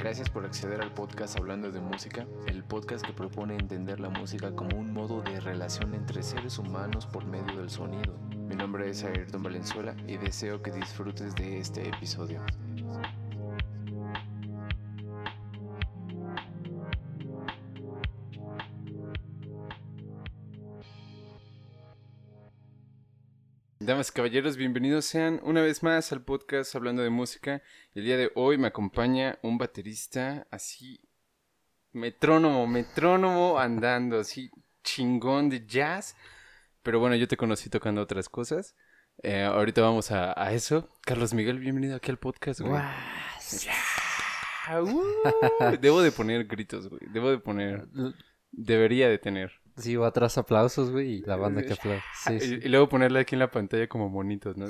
Gracias por acceder al podcast Hablando de Música, el podcast que propone entender la música como un modo de relación entre seres humanos por medio del sonido. Mi nombre es Ayrton Valenzuela y deseo que disfrutes de este episodio. Damas y caballeros, bienvenidos sean una vez más al podcast Hablando de Música. El día de hoy me acompaña un baterista así, metrónomo, metrónomo andando, así chingón de jazz. Pero bueno, yo te conocí tocando otras cosas. Eh, ahorita vamos a, eso. Carlos Miguel, bienvenido aquí al podcast, güey. Debo de poner gritos, güey. Debo de poner... Debería de tener. Sí, o atrás aplausos, güey, y la banda que aplaude. Y, luego ponerle aquí en la pantalla como monitos, ¿no?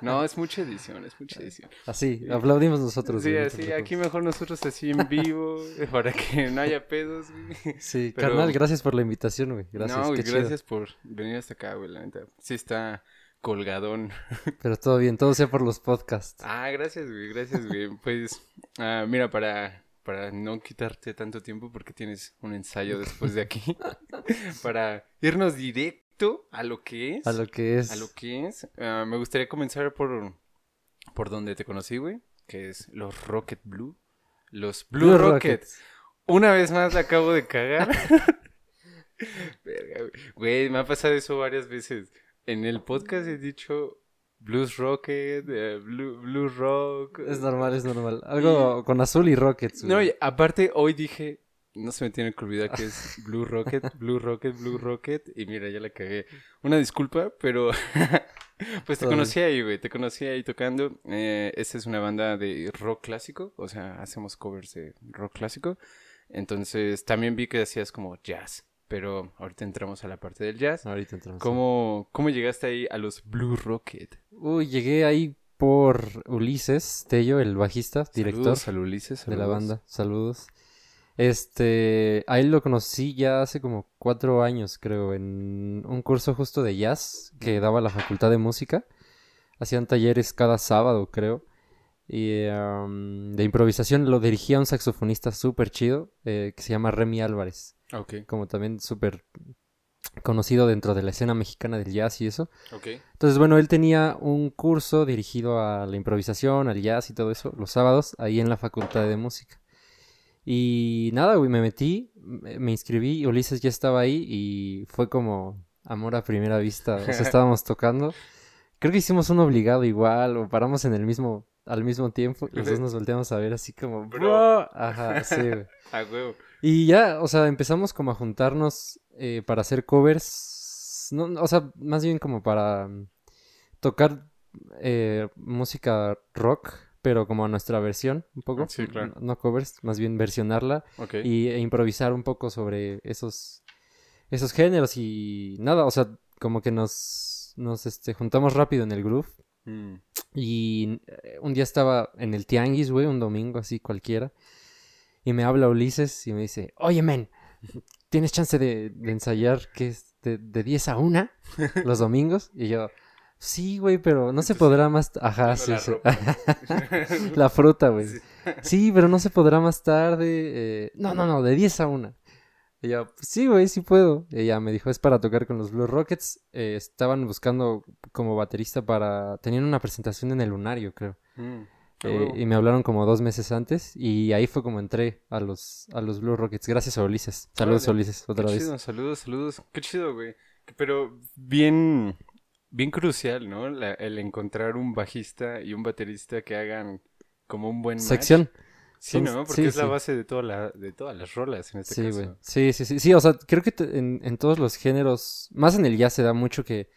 no, es mucha edición, es mucha edición. Así, aplaudimos nosotros. Sí, así, aquí mejor nosotros así en vivo, para que no haya pedos, güey. Sí, carnal, gracias por la invitación, güey. Gracias, No, güey, gracias por venir hasta acá, güey, la neta. Sí está colgadón. Pero todo bien, todo sea por los podcasts. Ah, gracias, güey, gracias, güey. Pues, ah, mira, para para no quitarte tanto tiempo porque tienes un ensayo después de aquí, para irnos directo a lo que es. A lo que es. A lo que es. Ah, me gustaría comenzar por, por donde te conocí, güey, que es los Rocket Blue. Los Blue, Rockets. Una vez más la acabo de cagar. güey, me ha pasado eso varias veces. En el podcast he dicho Blues Rocket, eh, Blue, Rock. Es normal, es normal. Algo con azul y Rockets. No, y aparte hoy dije, no se me tiene que olvidar que es Blue Rocket, Blue Rocket, Blue Rocket. Y mira, ya la cagué. Una disculpa, pero pues te conocí ahí, güey. Te conocí ahí tocando. Eh, esta es una banda de rock clásico, o sea, hacemos covers de rock clásico. Entonces también vi que hacías como jazz. Pero ahorita entramos a la parte del jazz. Ahorita entramos. ¿Cómo, cómo llegaste ahí a los Blue Rocket? Uy, llegué ahí por Ulises Tello, el bajista, director. Saludos al Ulises. De la banda. Saludos. Este, ahí lo conocí ya hace como cuatro años, creo, en un curso justo de jazz que daba la Facultad de Música. Hacían talleres cada sábado, creo. Y de improvisación lo dirigía un saxofonista súper chido eh, que se llama Remy Álvarez. Como también súper conocido dentro de la escena mexicana del jazz y eso. Entonces, bueno, él tenía un curso dirigido a la improvisación, al jazz y todo eso, los sábados, ahí en la Facultad de Música. Y nada, güey, me metí, me inscribí, Ulises ya estaba ahí y fue como amor a primera vista. O sea, estábamos tocando. Creo que hicimos un obligado igual, o paramos en el mismo, al mismo tiempo, y los dos nos volteamos a ver así como, bro. Ajá, sí, güey. a huevo. Y ya, o sea, empezamos como a juntarnos eh, para hacer covers. No, o sea, más bien como para mm, tocar eh, música rock, pero como a nuestra versión, un poco. Sí, claro. No, covers, más bien versionarla. Y e improvisar un poco sobre esos, esos géneros y nada, o sea, como que nos, nos este, juntamos rápido en el groove. Mm. Y eh, un día estaba en el Tianguis, güey, un domingo así cualquiera. Y me habla Ulises y me dice, oye, men, ¿tienes chance de, ensayar que es de, de 10 a 1 los domingos? Y yo, sí, güey, pero no se podrá más... Ajá, sí, la, sí. la fruta, güey. Sí. pero no se podrá más tarde. Eh, no, no, no, de 10 a 1. Y yo, sí, güey, sí puedo. Ella me dijo, es para tocar con los Blue Rockets. Eh, estaban buscando como baterista para... Tenían una presentación en el Lunario, creo. Mm. Eh, y me hablaron como dos meses antes y ahí fue como entré a los, a los Blue Rockets. Gracias a Ulises. Saludos Ulises, otra Qué vez. Chido, saludos, saludos. Qué chido, güey. Pero bien, bien crucial, ¿no? el encontrar un bajista y un baterista que hagan como un buen Sección. Sí, ¿no? Porque es la base de, toda la, de todas las rolas en este sí, caso. Sí, sí, sí. Sí, o sea, creo que en, en todos los géneros, más en el jazz se da mucho que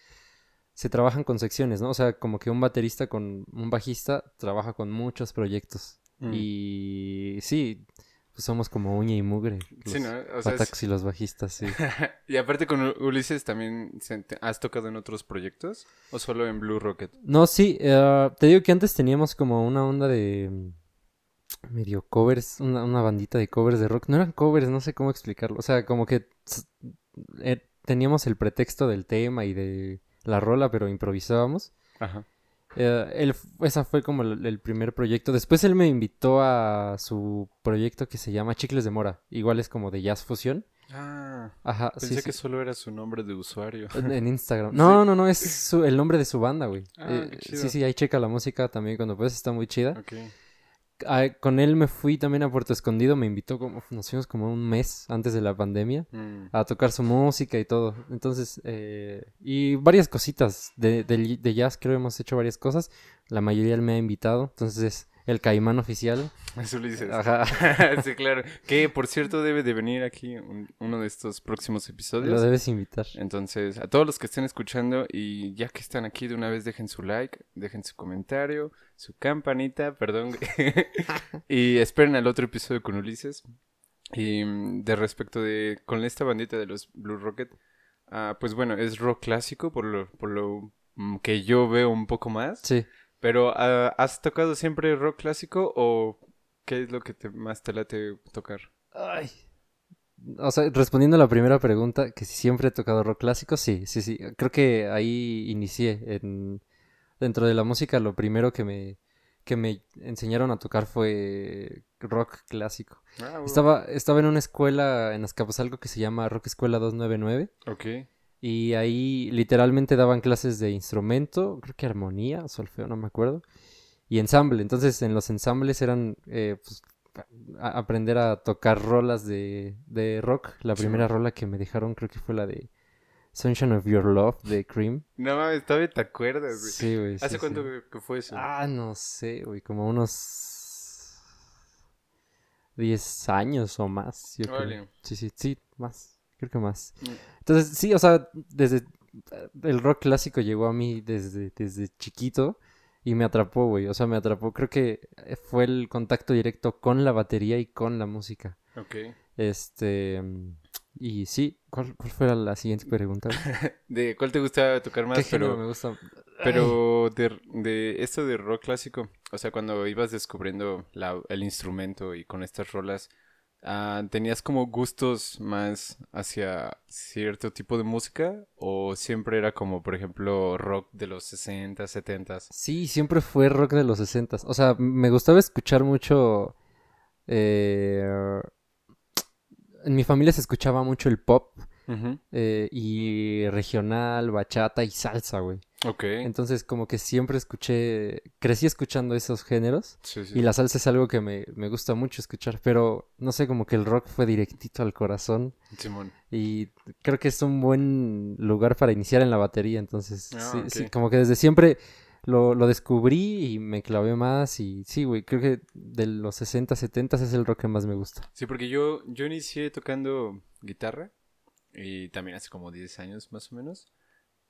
se trabajan con secciones, ¿no? O sea, como que un baterista con un bajista trabaja con muchos proyectos. Mm. Y sí, pues somos como uña y mugre. sí, ¿no? O sea, y los bajistas, sí. y aparte con Ulises también, ¿has tocado en otros proyectos? ¿O solo en Blue Rocket? No, sí. Eh, te digo que antes teníamos como una onda de mm, medio covers, una, una, bandita de covers de rock. No eran covers, no sé cómo explicarlo. O sea, como que eh, teníamos el pretexto del tema y de la rola, pero improvisábamos. Ajá. Eh, él, esa fue como el, el primer proyecto. Después él me invitó a su proyecto que se llama Chicles de Mora. Igual es como de jazz fusión. Ah, Ajá, pensé sí, que sí. solo era su nombre de usuario. En, Instagram. No, no, no, es su- el nombre de su banda, güey. Ah, Eh, qué chido. sí, sí, ahí checa la música también cuando puedes, está muy chida. Ok. Con él me fui también a Puerto Escondido, me invitó como, nos fuimos como un mes antes de la pandemia Mm. a tocar su música y todo. Entonces, eh, y varias cositas de, de, de jazz, creo hemos hecho varias cosas. La mayoría él me ha invitado, entonces es el caimán oficial. Eso lo dices. Ajá, sí, claro. Que, por cierto, debe de venir aquí un- uno de estos próximos episodios. lo debes invitar. Entonces, a todos los que estén escuchando y ya que están aquí de una vez dejen su like, dejen su comentario, su campanita, perdón. y esperen al otro episodio con Ulises. Y mm, de respecto de con esta bandita de los Blue Rocket, ah, pues bueno, es rock clásico por lo, por lo mm, que yo veo un poco más. Sí. Pero ah, ¿has tocado siempre rock clásico o qué es lo que te, más te late tocar? Ay. O sea, respondiendo a la primera pregunta, que si siempre he tocado rock clásico, sí, sí, sí. Creo que ahí inicié. En... Dentro de la música, lo primero que me, que me enseñaron a tocar fue rock clásico. Ah, bueno. Estaba, estaba en una escuela en Azcapotzalco que se llama Rock Escuela 299 Ok. Y ahí literalmente daban clases de instrumento, creo que armonía, solfeo, no me acuerdo, y ensamble. Entonces en los ensambles eran eh, pues, a- aprender a tocar rolas de, de rock. La Sí. primera rola que me dejaron creo que fue la de Sunshine of Your Love de Cream. No mames, todavía te acuerdas, güey. Sí, güey. ¿Hace sí. cuánto que- que fue eso? Ah, no sé, güey, como unos 10 años o más, yo creo. Sí, sí, sí, más, creo que más. Mm. Entonces, sí, o sea, desde el rock clásico llegó a mí desde, desde chiquito y me atrapó, güey, o sea, me atrapó, creo que fue el contacto directo con la batería y con la música. Ok. Este, mm, y sí, ¿cuál, cuál fue la siguiente pregunta? ¿De cuál te gusta tocar más? ¿Qué Pero, me gusta? pero de, de esto de rock clásico, o sea, cuando ibas descubriendo la- el instrumento y con estas rolas, ah, ¿tenías como gustos más hacia cierto tipo de música? ¿O siempre era como, por ejemplo, rock de los 60, 70? Sí, siempre fue rock de los 60 O sea, me gustaba escuchar mucho. eh, en mi familia se escuchaba mucho el pop Eh, y regional, bachata y salsa, güey. Ok. Entonces, como que siempre escuché, crecí escuchando esos géneros Sí, sí. y la salsa es algo que me, me gusta mucho escuchar, pero no sé, como que el rock fue directito al corazón Simón. y creo que es un buen lugar para iniciar en la batería, entonces Ah, sí, como que desde siempre lo, lo descubrí y me clavé más y sí, güey, creo que de los 60, 70 es el rock que más me gusta. Sí, porque yo, yo inicié tocando guitarra y también hace como 10 años más o menos.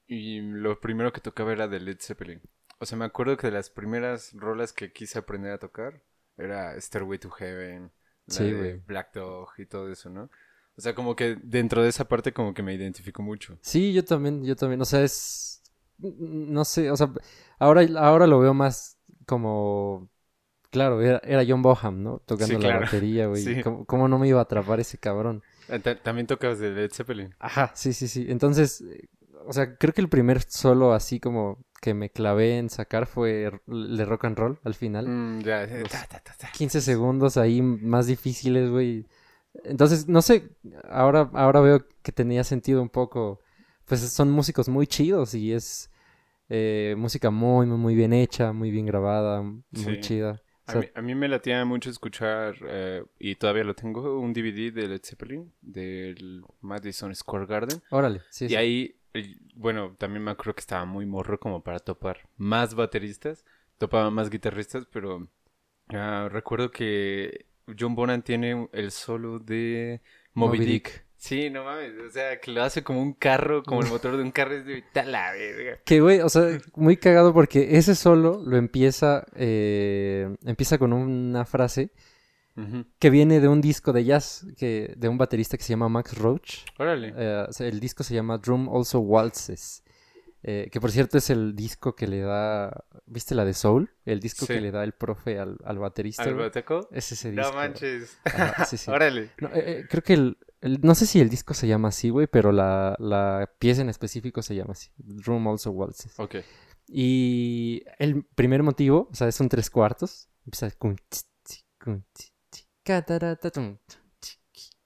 Y lo primero que tocaba era de Led Zeppelin. O sea, me acuerdo que de las primeras rolas que quise aprender a tocar era Stairway to Heaven, la Sí, de güey. Black Dog y todo eso, ¿no? O sea, como que dentro de esa parte como que me identifico mucho. Sí, yo también, yo también, o sea, es, no sé, o sea, ahora, ahora lo veo más como, claro, era, era John Boham, ¿no? Tocando Sí, la batería, güey. Sí. ¿Cómo, cómo no me iba a atrapar ese cabrón? Ah, ta- También tocabas de Led Zeppelin. Ajá, sí, sí, sí. Entonces, eh, o sea, creo que el primer solo así como que me clavé en sacar fue el de rock and roll al final. Mm, ya, Los- ta, ta, ta, ta. 15 segundos ahí más difíciles, güey. Entonces, no sé, ahora, ahora veo que tenía sentido un poco. Pues son músicos muy chidos y es eh, música muy, muy, muy bien hecha, muy bien grabada, muy Sí. chida. A sea, mí, a mí me latía mucho escuchar, eh, y todavía lo tengo, un DVD de Led Zeppelin, del Madison Square Garden. órale, sí, Y sí. ahí, bueno, también me acuerdo que estaba muy morro como para topar más bateristas, topaba más guitarristas, pero ah, recuerdo que John Bonham tiene el solo de Moby, Moby Dick. Dick. Sí, no mames, o sea, que lo hace como un carro, como el motor de un carro, es de "Ta la verga". Que, güey, o sea, muy cagado porque ese solo lo empieza, eh, empieza con una frase que viene de un disco de jazz que, de un baterista que se llama Max Roach. Órale. Eh, o sea, el disco se llama Drum Also Waltzes. eh, que por cierto es el disco que le da. ¿Viste la de Soul? El disco Sí. que le da el profe al, al baterista. ¿Al bateco? Es ese disco. No manches. Ajá, sí, sí. Órale. No, eh, eh, creo que el- No sé si el disco se llama así, güey, pero la, la pieza en específico se llama así. Drum Also Waltzes. Ok. Y el primer motivo, o sea, son tres cuartos. Empieza con... tss, tss, con tss, tss, catarata, tum, tum, tss,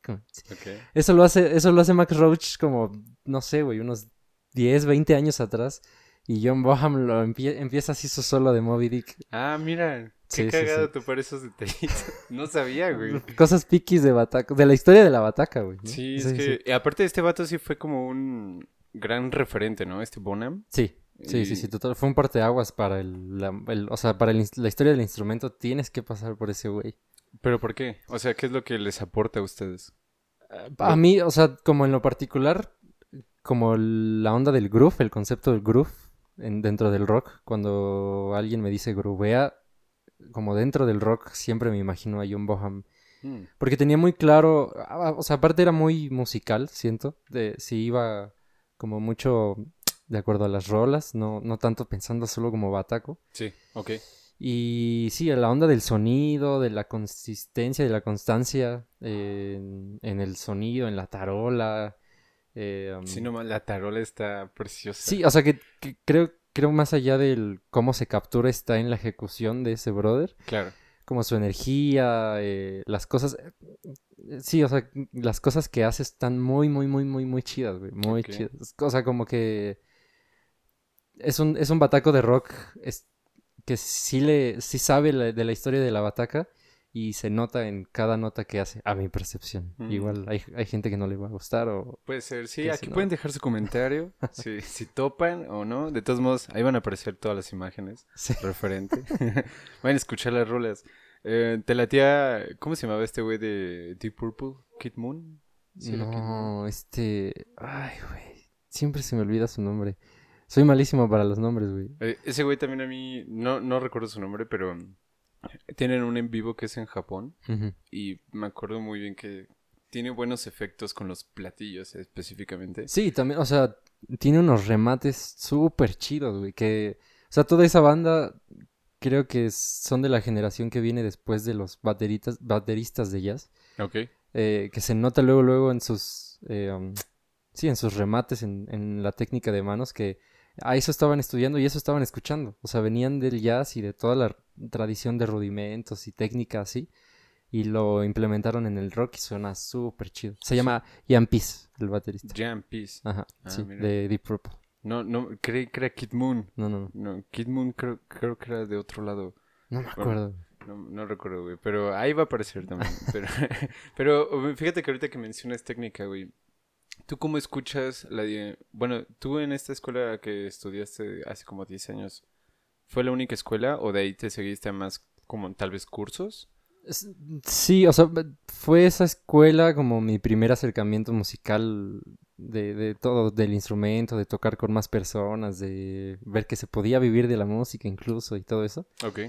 con tss. Ok. Eso lo hace, eso lo hace Max Roach como, no sé, güey, unos 10, 20 años atrás. Y John Boham lo empie- empieza así su solo de Moby Dick. Ah, mira. Qué Sí, sí, cagado sí. tú para esos detallitos. No sabía, güey. Cosas piquis de Bataca, de la historia de la Bataca, güey. ¿no? Sí, es que... aparte este vato sí fue como un gran referente, ¿no? Este Bonham. Sí, sí, sí, Y- sí, total. Fue un parteaguas para el, la, el- o sea, para el la historia del instrumento tienes que pasar por ese güey. ¿Pero por qué? O sea, ¿qué es lo que les aporta a ustedes? A mí, o sea, como en lo particular, como la onda del groove, el concepto del groove en, dentro del rock, cuando alguien me dice groovea, como dentro del rock siempre me imagino a John Boham. Mm, Porque tenía muy claro, ah, o sea, aparte era muy musical, siento, de si iba como mucho de acuerdo a las rolas, no, no tanto pensando solo como bataco. Sí, ok. Y sí, la onda del sonido, de la consistencia, de la constancia eh, en, en el sonido, en la tarola. eh, um, Sí, nomás la tarola está preciosa. sí, o sea que, que creo, creo más allá del cómo se captura está en la ejecución de ese brother, Claro. como su energía, eh, las cosas... eh, Sí, o sea, las cosas que hace están muy, muy, muy, muy, muy chidas, güey, muy chidas. O sea, como que es un, es un bataco de rock es, que sí le sí sabe la- de la historia de la bataca y se nota en cada nota que hace, a mi percepción. Mm. Igual hay, hay gente que no le va a gustar o... Puede ser, sí. Aquí no- pueden dejar su comentario. si, si topan o no. De todos modos, ahí van a aparecer todas las imágenes Sí. referente. van a escuchar las rolas. Eh, te latía. ¿Cómo se llamaba este güey de Deep Purple? Kid Moon. ¿Sí era Kid Moon? no, este... Ay, güey. Siempre se me olvida su nombre. Soy malísimo para los nombres, güey. Eh, ese güey también a mí. No, no recuerdo su nombre, pero. Tienen un en vivo que es en Japón. Y me acuerdo muy bien que. Tiene buenos efectos con los platillos específicamente. Sí, también, o sea, tiene unos remates súper chidos, güey. Que, o sea, toda esa banda creo que son de la generación que viene después de los bateritas, bateristas de jazz. Ok. eh, que se nota luego, luego en sus, eh, um, sí, en sus remates, en, en la técnica de manos, que a eso estaban estudiando y eso estaban escuchando. O sea, venían del jazz y de toda la tradición de rudimentos y técnica así. Y lo implementaron en el rock y suena súper chido. Se llama Ian Peace, el baterista. Jam Peace. Ajá, Ah, sí, mira. de Deep Purple. No, no, creí que era Kid Moon. No, no, no. Kid Moon creo, creo que era de otro lado. No me Bueno. acuerdo. No, no recuerdo, güey. Pero ahí va a aparecer también. Pero, pero fíjate que ahorita que mencionas técnica, güey. ¿Tú cómo escuchas la... Bueno, tú en esta escuela que estudiaste hace como 10 años, ¿fue la única escuela o de ahí te seguiste a más como tal vez cursos? Sí, o sea, fue esa escuela como mi primer acercamiento musical de, de todo, del instrumento, de tocar con más personas, de ver que se podía vivir de la música incluso y todo eso. Ok.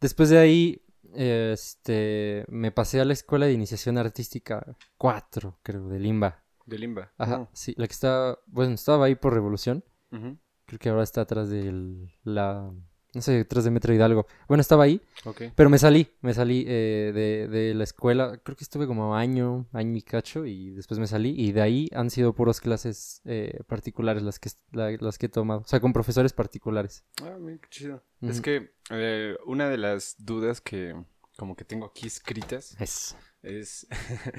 Después de ahí, este, me pasé a la escuela de iniciación artística 4, creo, de Limba. De Limba. Ajá, sí, la que está, bueno, estaba ahí por Revolución. Creo que ahora está atrás de la, no sé, atrás de Metro Hidalgo. Bueno, estaba ahí. Pero me salí, me salí eh, de, de la escuela, creo que estuve como año, año y cacho, y después me salí, y de ahí han sido puras clases eh, particulares las que, la- las que he tomado, o sea, con profesores particulares. Ah, mira, qué chido. Es que eh, una de las dudas que como que tengo aquí escritas Es. es,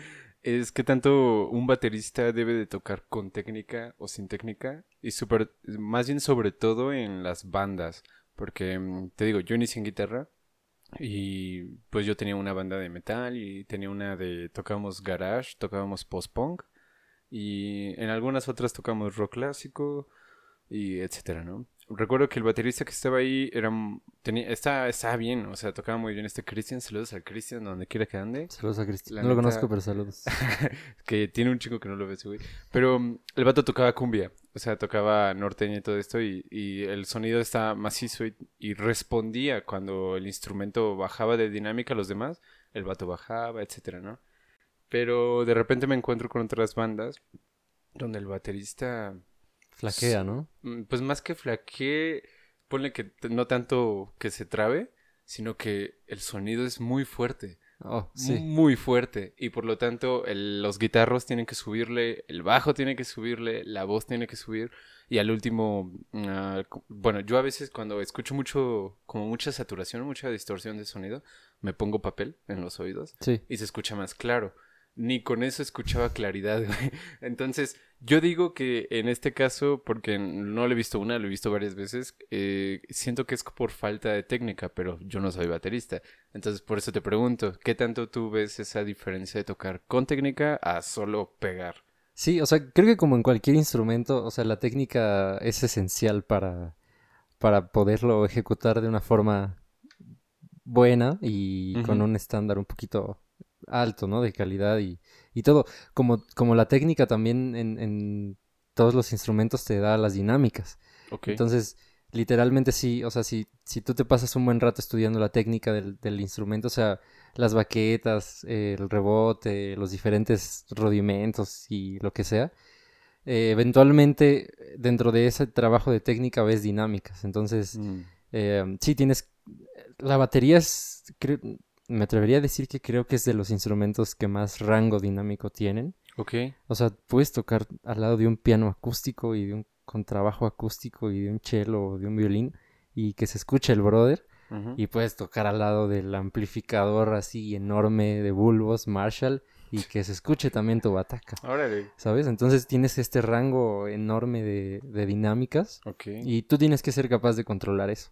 es qué tanto un baterista debe de tocar con técnica o sin técnica y super, más bien sobre todo en las bandas, porque mm, te digo, yo inicié en guitarra y pues yo tenía una banda de metal y tenía una de tocábamos garage, tocábamos post-punk y en algunas otras tocamos rock clásico y etcétera, ¿no? Recuerdo que el baterista que estaba ahí era tenía estaba, estaba bien, o sea, tocaba muy bien este Christian, saludos al Christian donde quiera que ande Saludos a Cristian. La No lo conozco, pero saludos. que tiene un chico que no lo ve güey. Pero mm, el vato tocaba cumbia, o sea, tocaba norteña y todo esto, y, y el sonido estaba macizo y, y respondía cuando el instrumento bajaba de dinámica a los demás, el vato bajaba, etcétera, ¿no? Pero de repente me encuentro con otras bandas donde el baterista, Flaquea, ¿no? mm, pues más que flaquee, ponle que no tanto que se trabe, sino que el sonido es muy fuerte. Oh, sí. muy fuerte y por lo tanto el- los guitarros tienen que subirle, el bajo tiene que subirle, la voz tiene que subir y al último, ah, bueno, yo a veces cuando escucho mucho, como mucha saturación, mucha distorsión de sonido, me pongo papel en los oídos Sí. y se escucha más claro. Ni con eso escuchaba claridad, güey. Entonces, yo digo que en este caso, porque no lo he visto una, lo he visto varias veces, eh, siento que es por falta de técnica, pero yo no soy baterista. Entonces, por eso te pregunto, ¿qué tanto tú ves esa diferencia de tocar con técnica a solo pegar? Sí, o sea, creo que como en cualquier instrumento, o sea, la técnica es esencial para, para poderlo ejecutar de una forma buena y con un estándar un poquito alto, ¿no? De calidad y, y todo. Como, como la técnica también en, en todos los instrumentos te da las dinámicas. Entonces, literalmente sí, o sea, si, si tú te pasas un buen rato estudiando la técnica del, del instrumento, o sea, las baquetas, eh, el rebote, los diferentes rudimentos y lo que sea, eh, eventualmente dentro de ese trabajo de técnica ves dinámicas. Entonces, Mm, eh, sí tienes... La batería es... creo- me atrevería a decir que creo que es de los instrumentos que más rango dinámico tienen. ok. O sea, puedes tocar al lado de un piano acústico y de un contrabajo acústico y de un cello o de un violín y que se escuche el brother y puedes tocar al lado del amplificador así enorme de bulbos Marshall y que se escuche también tu bataca, Órale. ¿sabes? Entonces tienes este rango enorme de, de dinámicas Ok. y tú tienes que ser capaz de controlar eso.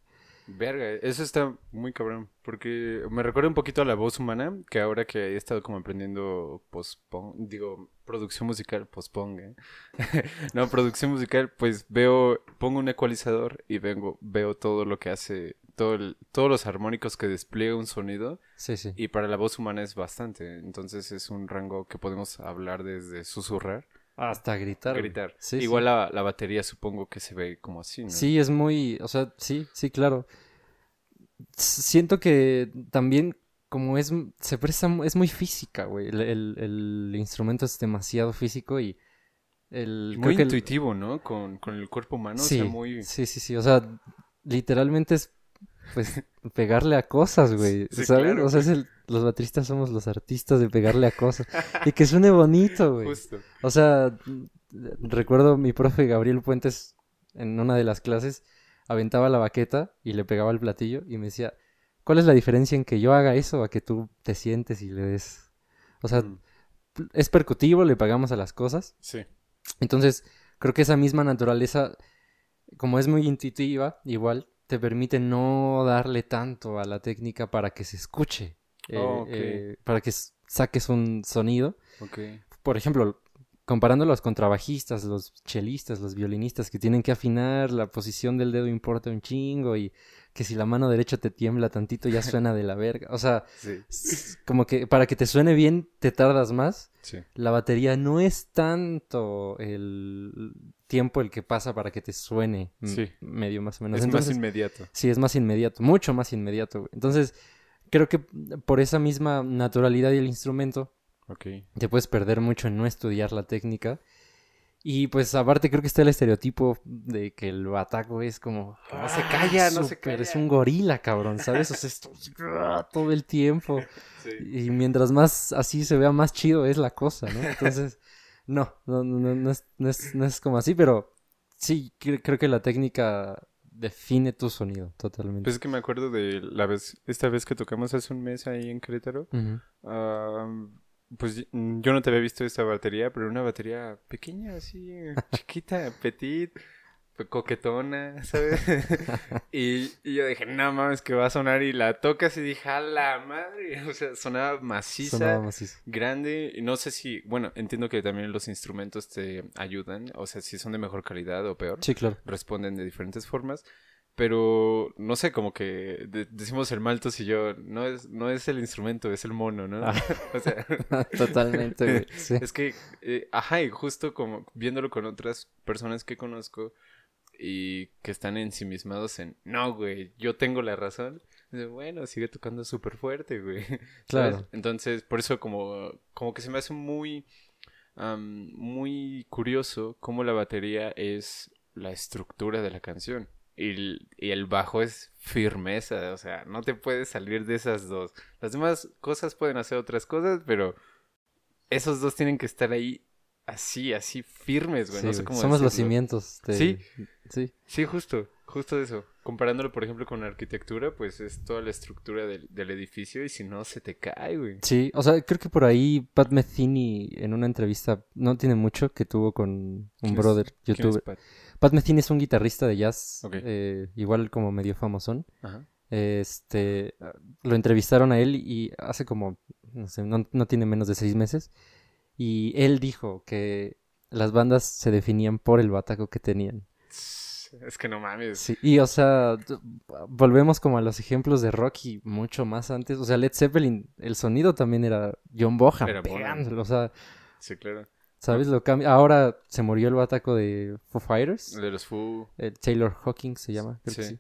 Verga, eso está muy cabrón, porque me recuerda un poquito a la voz humana, que ahora que he estado como aprendiendo post-punk, digo, producción musical, post-punk, ¿eh? no, producción musical, pues veo, pongo un ecualizador y vengo, veo todo lo que hace, todo el- todos los armónicos que despliega un sonido, Sí, sí. y para la voz humana es bastante, entonces es un rango que podemos hablar desde susurrar, Hasta gritar. güey. gritar. Sí, sí. Igual La, la batería supongo que se ve como así, ¿no? Sí, es muy, o sea, sí, sí, claro. Siento que también como es, se presta, es muy física, güey. El, el- el instrumento es demasiado físico y el... Muy el- intuitivo, ¿no? Con, con el cuerpo humano, sí, o sea, muy... sí, sí, sí, o sea, literalmente es, pues, pegarle a cosas, güey, Sí, ¿sabes? claro, o sea, es el- los bateristas somos los artistas de pegarle a cosas y que suene bonito, güey. Justo. O sea, recuerdo mi profe Gabriel Puentes en una de las clases aventaba la baqueta y le pegaba el platillo y me decía, ¿cuál es la diferencia en que yo haga eso a que tú te sientes y le des? O sea, Mm, es percutivo, le pagamos a las cosas. Sí. Entonces, creo que esa misma naturaleza, como es muy intuitiva, igual te permite no darle tanto a la técnica para que se escuche, eh, Oh, eh, para que saques un sonido por ejemplo, comparando los contrabajistas, los chelistas, los violinistas que tienen que afinar, la posición del dedo importa un chingo y que si la mano derecha te tiembla tantito ya suena de la verga. O sea, Sí. como que para que te suene bien te tardas más. Sí. La batería no es tanto el tiempo el que pasa para que te suene Sí. medio más o menos. Es Entonces, más inmediato. Sí, es más inmediato, mucho más inmediato. güey. Entonces, creo que por esa misma naturalidad del instrumento, te puedes perder mucho en no estudiar la técnica. Y pues aparte creo que está el estereotipo de que el bataco es como... No se calla, no se súper, Es calla. un gorila, cabrón, ¿sabes? O sea, esto- todo el tiempo. Sí. Y mientras más así se vea más chido es la cosa, ¿no? Entonces, no, no, no, no, no es, no, es, no es como así, pero sí, cre- creo que la técnica define tu sonido totalmente. Pues es que me acuerdo de la vez, esta vez que tocamos hace un mes ahí en Querétaro. Ah, pues yo no te había visto esta batería, pero una batería pequeña, así, chiquita, petit, pe- coquetona, ¿sabes? y, y yo dije, no mames, que va a sonar. Y la tocas y dije, a la madre. O sea, sonaba maciza. Sonaba macizo. grande y no sé si, bueno, entiendo que también los instrumentos te ayudan, o sea, si son de mejor calidad o peor, Sí, claro. responden de diferentes formas, pero no sé, como que de- decimos el maltos y yo, no es, no es el instrumento, es el mono, ¿no? Ah. o sea, Totalmente. Sí. es que, eh, ajá, y justo como viéndolo con otras personas que conozco y que están ensimismados en, no, güey, yo tengo la razón. Bueno, sigue tocando súper fuerte, güey. ¿sabes? Claro. Entonces, por eso como, como que se me hace muy, muy curioso cómo la batería es la estructura de la canción. Y el, y el bajo es firmeza, o sea, no te puedes salir de esas dos. Las demás cosas pueden hacer otras cosas, pero esos dos tienen que estar ahí así, así firmes, güey. Sí, no sé güey. cómo Somos los cimientos. de- Sí. Sí. Sí, justo, justo eso. Comparándolo, por ejemplo, con la arquitectura, pues es toda la estructura del, del edificio y si no, se te cae, güey. Sí, o sea, creo que por ahí Pat Metheny en una entrevista, no tiene mucho, que tuvo con un ¿Quién es- brother ¿Quién es youtuber. Pat? Pat Metheny es un guitarrista de jazz, eh, igual como medio famosón. Ajá. Este, lo entrevistaron a él y hace como, no sé, no, no tiene menos de seis meses. Y él dijo que las bandas se definían por el bataco que tenían. Es que no mames. Sí, y o sea, volvemos como a los ejemplos de Rocky mucho más antes. O sea, Led Zeppelin, el sonido también era John Bonham Era pegándolo, O sea, Sí, claro. ¿sabes? Lo cambia. Ahora se murió el bataco de Foo Fighters. De los Foo. El Taylor Hawking se llama, creo que Sí.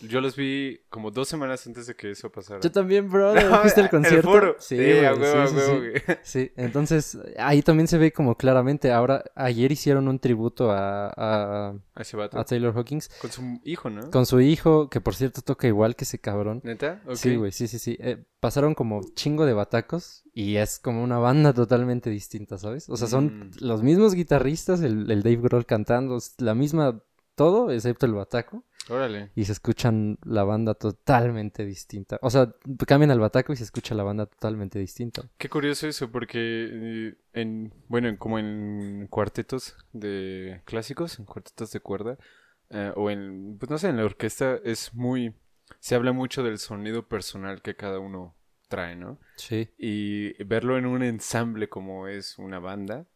Yo los vi como dos semanas antes de que eso pasara. Yo también, brother. No, ¿Fuiste al en concierto? El foro. Sí, Sí, güey, a huevo, a sí, sí, huevo, sí. güey. Sí, entonces ahí también se ve como claramente. Ahora, ayer hicieron un tributo a, a, A ese vato. a Taylor Hawkins Con su hijo, ¿no? con su hijo, que por cierto toca igual que ese cabrón. ¿Neta? Sí, güey, sí, sí, sí. Eh, pasaron como chingo de batacos y es como una banda totalmente distinta, ¿sabes? O sea, son Mm. los mismos guitarristas, el, el Dave Grohl cantando, la misma todo, excepto el bataco, Órale. y se escuchan la banda totalmente distinta. O sea, cambian al bataco y se escucha la banda totalmente distinta. Qué curioso eso, porque eh, en, bueno, en- como en cuartetos de clásicos, en cuartetos de cuerda, eh, o en, pues no sé, en la orquesta es muy, se habla mucho del sonido personal que cada uno trae, ¿no? Sí. Y verlo en un ensamble como es una banda,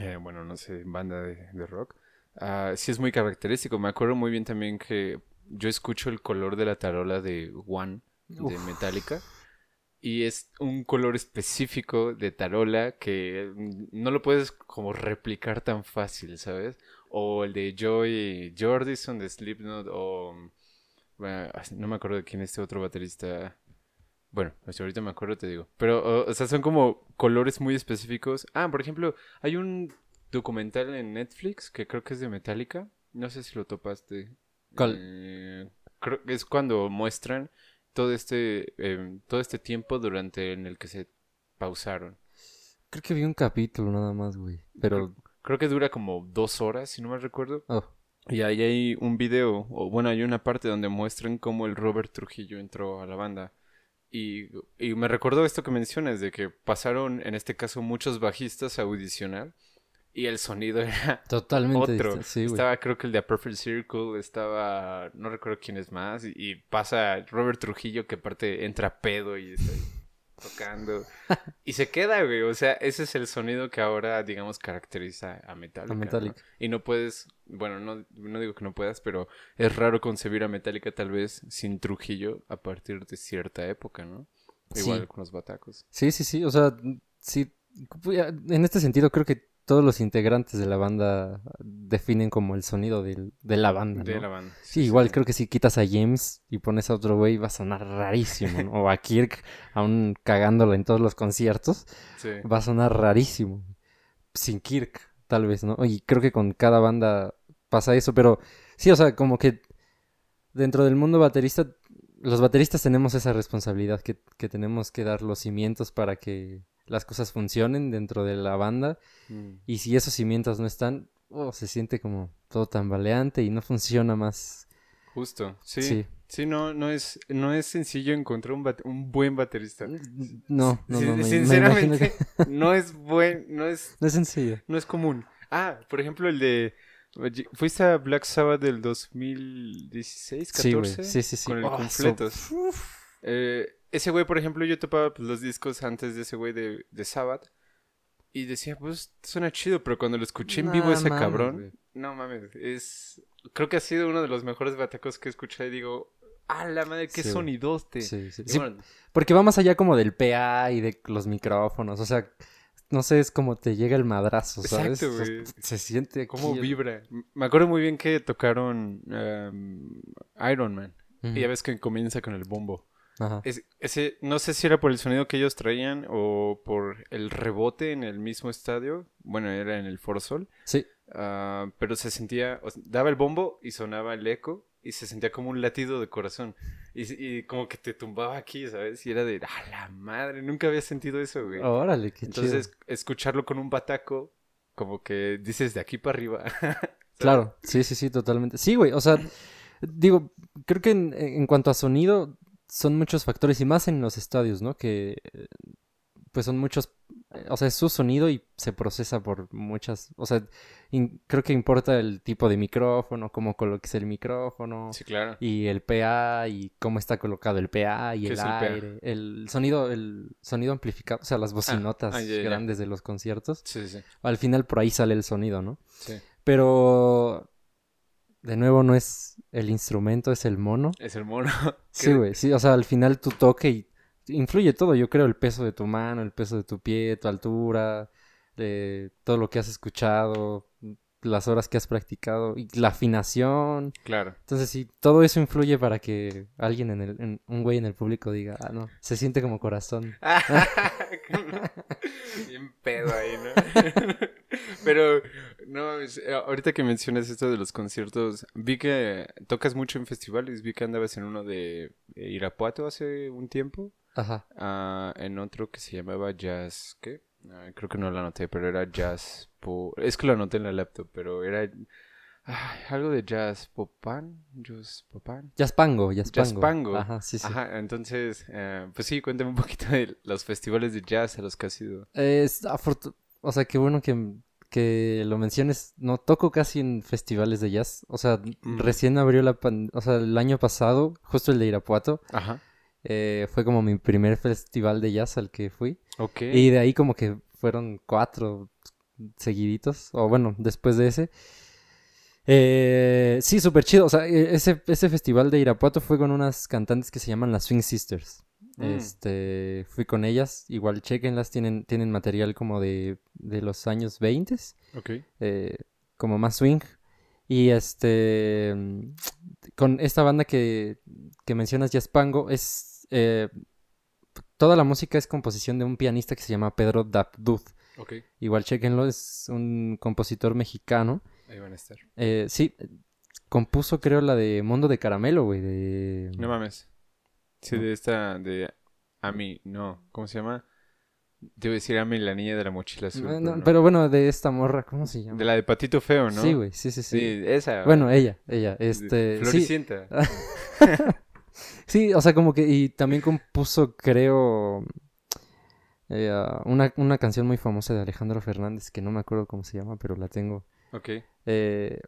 eh, bueno, no sé, banda de, de rock, ah, sí es muy característico. Me acuerdo muy bien también que yo escucho el color de la tarola de One, de. Metallica, y es un color específico de tarola que mm, no lo puedes como replicar tan fácil, ¿sabes? O el de Joy Jordison de Slipknot, o... bueno, no me acuerdo de quién es este otro baterista. Bueno, si ahorita me acuerdo te digo. Pero, o, o sea, son como colores muy específicos. Ah, por ejemplo, hay un documental en Netflix que creo que es de Metallica. No sé si lo topaste. ¿Cuál? Eh, creo que es cuando muestran todo este, eh, todo este tiempo durante en el que se pausaron. Creo que vi un capítulo nada más, güey. Pero... Creo que dura como dos horas, si no me recuerdo. Oh, Y ahí hay un video, o bueno, hay una parte donde muestran cómo el Robert Trujillo entró a la banda. Y, y me recordó esto que mencionas, de que pasaron, en este caso, muchos bajistas a audicionar. Y el sonido era totalmente otro. Sí, estaba, creo que el de A Perfect Circle, estaba, no recuerdo quién es más. Y, pasa Robert Trujillo, que aparte entra pedo y está ahí tocando. y se queda, güey. O sea, ese es el sonido que ahora, digamos, caracteriza a Metallica. A ¿no? Metallica. Y no puedes, bueno, no, no digo que no puedas, pero es raro concebir a Metallica tal vez sin Trujillo a partir de cierta época, ¿no? Sí. Igual con los batacos. Sí, sí, sí. O sea, sí. En este sentido, creo que todos los integrantes de la banda definen como el sonido del- de la banda. De ¿no? la banda. Sí, igual creo que si quitas a James y pones a otro güey va a sonar rarísimo, ¿no? O a Kirk aún cagándola en todos los conciertos, Sí. va a sonar rarísimo. Sin Kirk, tal vez, ¿no? Y creo que con cada banda pasa eso, pero sí, o sea, como que dentro del mundo baterista, los bateristas tenemos esa responsabilidad que, que tenemos que dar los cimientos para que las cosas funcionen dentro de la banda Mm. y si esos cimientos no están, oh, se siente como todo tambaleante y no funciona más. Justo, sí. Sí, Sí. no, no es, no es sencillo encontrar un, bate- un buen baterista. No, no, no. me sinceramente, que- no es buen, no es, No es sencillo. no es común. Ah, por ejemplo, el de, ¿fuiste a Black Sabbath del 2016, 14? Sí. Sí, sí, sí. Con el Oh, completos. so- Eh, ese güey, por ejemplo, yo topaba pues, los discos antes de ese güey de, de Sabbath. Y decía, pues suena chido, pero cuando lo escuché en vivo Nah, ese mames, cabrón, no mames, es. Creo que ha sido uno de los mejores batacos que he escuchado y digo, ¡ah, la madre, qué Sí, sonidote! Sí, sí. Y Sí, bueno, porque va más allá como del PA y de los micrófonos. O sea, no sé, es como te llega el madrazo, ¿sabes? Exacto, O sea, güey. Se siente ¿Cómo el- vibra? Me acuerdo muy bien que tocaron um, Iron Man. Y ya ves que comienza con el bombo. Ajá. Es- ese, no sé si era por el sonido que ellos traían o por el rebote en el mismo estadio. Bueno, era en el Foro Sol. Sí. Ah, pero se sentía, o sea, daba el bombo y sonaba el eco y se sentía como un latido de corazón. Y, y como que te tumbaba aquí, ¿sabes? Y era de, ¡a la madre! Nunca había sentido eso, güey. Órale, qué Entonces, escucharlo con un bataco, como que dices de aquí para arriba. Claro, sí, sí, sí, totalmente. Sí, güey, o sea, digo, creo que en, en cuanto a sonido, son muchos factores y más en los estadios, ¿no? Que pues son muchos, o sea, es su sonido y se procesa por muchas, o sea, creo que importa el tipo de micrófono, cómo coloques el micrófono. Sí, claro. Y el PA y cómo está colocado el PA y el aire. El, sonido, el sonido amplificado, o sea, las ah, bocinotas ah, grandes de los conciertos. Sí, sí. Al final por ahí sale el sonido, ¿no? Sí. Pero de nuevo no es el instrumento, es el mono. Es el mono. sí, güey, sí, o sea, al final tu toque y influye todo, yo creo, el peso de tu mano, el peso de tu pie, tu altura, eh, todo lo que has escuchado, las horas que has practicado y la afinación. Claro. Entonces, sí, todo eso influye para que alguien en el, un güey en el público diga, ah, no, se siente como corazón. Bien pedo ahí, ¿no? Pero, no, eh, ahorita que mencionas esto de los conciertos, vi que tocas mucho en festivales, vi que andabas en uno de Irapuato hace un tiempo. Ajá. Ah, en otro que se llamaba Jazz, ¿qué? Ah, creo que no lo anoté, pero era Jazz Es que lo anoté en la laptop, pero era... algo de Jazz Popan, Jazz Popan. Jazz Pango, Jazz Pango. Jazz Pango. Ajá, sí, sí. Ajá, entonces, eh, pues sí, cuéntame un poquito de los festivales de jazz a los que has ido. Es O sea, qué bueno que, que lo menciones. No toco casi en festivales de jazz. O sea, mm. recién abrió la... O sea, el año pasado, justo el de Irapuato. Ajá. Eh, fue como mi primer festival de jazz al que fui. Ok. Y de ahí como que fueron cuatro seguiditos, o bueno, después de ese. Eh, sí, súper chido. O sea, e, ese, ese festival de Irapuato fue con unas cantantes que se llaman las Swing Sisters. Mm. Este, fui con ellas, igual chequenlas, tienen, tienen material como de, de los años 20. Ok. Eh, como más swing. Y este, con esta banda que, que mencionas, Pango es... Eh, toda la música es composición de un pianista que se llama Pedro Dabduz. Okay. Igual chequenlo, es un compositor mexicano. Ahí van a estar. Eh, sí, compuso creo la de Mundo de Caramelo, güey, de... No mames. Sí, de esta, de... A mí, no, ¿cómo se llama? Debo decir a mí la niña de la mochila azul. pero, bueno, de esta morra, ¿cómo se llama? De la de Patito Feo, ¿no? Sí, güey, sí, sí, sí. Sí, esa. Bueno, ella, ella, este... Floricienta. Sí. o sea, como que... Y también compuso, creo... Eh, una, una canción muy famosa de Alejandro Fernández, que no me acuerdo cómo se llama, pero la tengo. Ok. Eh,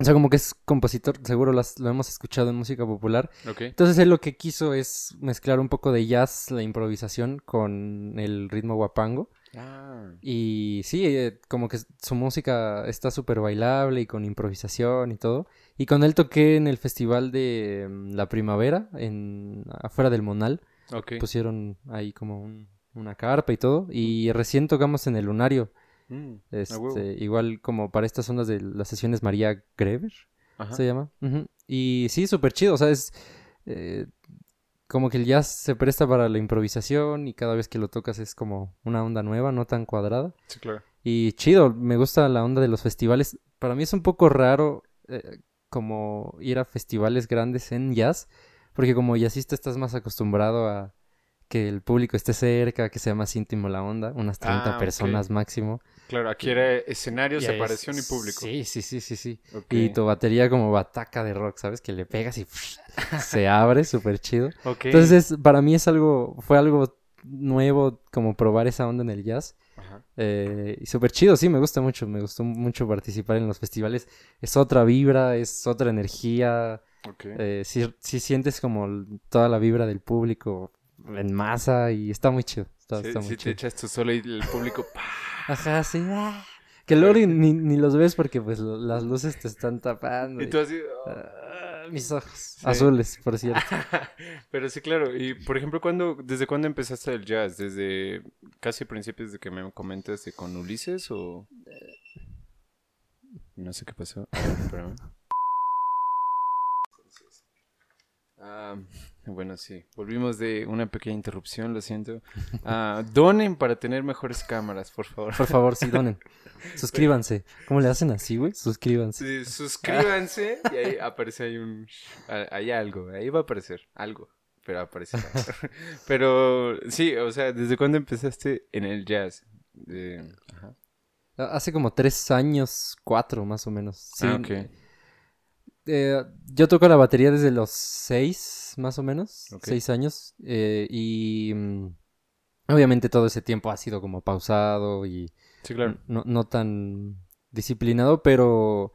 o sea, como que es compositor, seguro lo hemos escuchado en música popular. Okay. Entonces él lo que quiso es mezclar un poco de jazz, la improvisación, con el ritmo guapango. Ah. Y sí, eh, como que su música está súper bailable y con improvisación y todo. Y con él toqué en el festival de mm, la primavera, en afuera del Monal. Okay. Pusieron ahí como una carpa y todo. Y recién tocamos en el Lunario. Mm, este, igual como para estas ondas de las sesiones María Grever, se llama. Y sí, súper chido, o sea, es eh, como que el jazz se presta para la improvisación y cada vez que lo tocas es como una onda nueva, no tan cuadrada. Sí, claro. Y chido, me gusta la onda de los festivales. Para mí es un poco raro eh, como ir a festivales grandes en jazz, porque como jazzista estás más acostumbrado a que el público esté cerca, que sea más íntimo la onda, unas 30 ah, personas máximo. Claro, aquí era escenario, separación y público. Sí, sí, sí, sí, sí. Y tu batería como bataca de rock, ¿sabes? Que le pegas y se abre, súper chido. Entonces, para mí es algo, fue algo nuevo como probar esa onda en el jazz. Ajá. Eh, y súper chido, sí, me gusta mucho, me gustó mucho participar en los festivales. Es otra vibra, es otra energía. Eh, sí, sientes como toda la vibra del público en masa y está muy chido. Está, sí, sí te echas tú solo y el público... Ajá, sí. Ah. Que luego ni, ni, los ves porque pues las luces te están tapando. Y, tú así... Ah, mis ojos. Azules, por cierto. Pero sí, claro. Y por ejemplo, ¿cuándo, ¿desde cuándo empezaste el jazz? ¿Desde casi principios de que me comentaste con Ulises o...? No sé qué pasó. Ah, Bueno, sí. Volvimos de una pequeña interrupción, lo siento. Ah, donen para tener mejores cámaras, por favor. Por favor, sí, donen. Suscríbanse. ¿Cómo le hacen así, güey? Suscríbanse. Sí, suscríbanse y ahí aparece ahí un... Hay algo, ahí va a aparecer algo, pero aparece. pero sí, o sea, ¿desde cuándo empezaste en el jazz? Ajá. Hace como tres años, cuatro más o menos. Sí. Ah, ok. Eh, yo toco la batería desde los seis, más o menos. Seis años. Eh, y mm, obviamente todo ese tiempo ha sido como pausado y sí, claro. no, no tan disciplinado, pero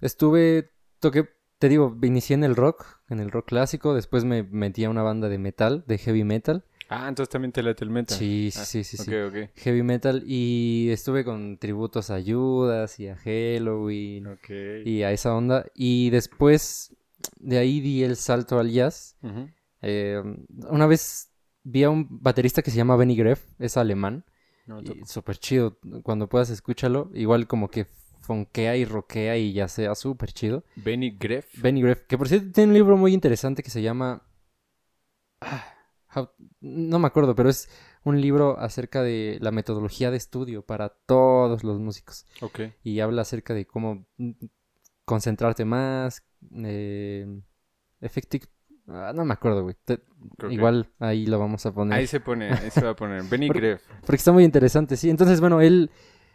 estuve, toqué, te digo, inicié en el rock, en el rock clásico, después me metí a una banda de metal, de heavy metal. Ah, entonces también te late el metal. Sí, sí, sí, sí. Ok. Heavy metal. Y estuve con tributos a Judas y a Halloween. Ok. Y a esa onda. Y después de ahí di el salto al jazz. Eh, una vez vi a un baterista que se llama Benny Greff, es alemán. No, súper chido. Cuando puedas, escúchalo. Igual como que fonkea y rockea y ya sea súper chido. Benny Greff. Benny Greff. Que por cierto tiene un libro muy interesante que se llama... Ah, no me acuerdo, pero es un libro acerca de la metodología de estudio para todos los músicos. Ok. Y habla acerca de cómo concentrarte más, eh, ah, no me acuerdo, güey. Igual ahí lo vamos a poner. Ahí se pone, ahí se va a poner. Benny porque, porque está muy interesante, sí. Entonces, bueno, él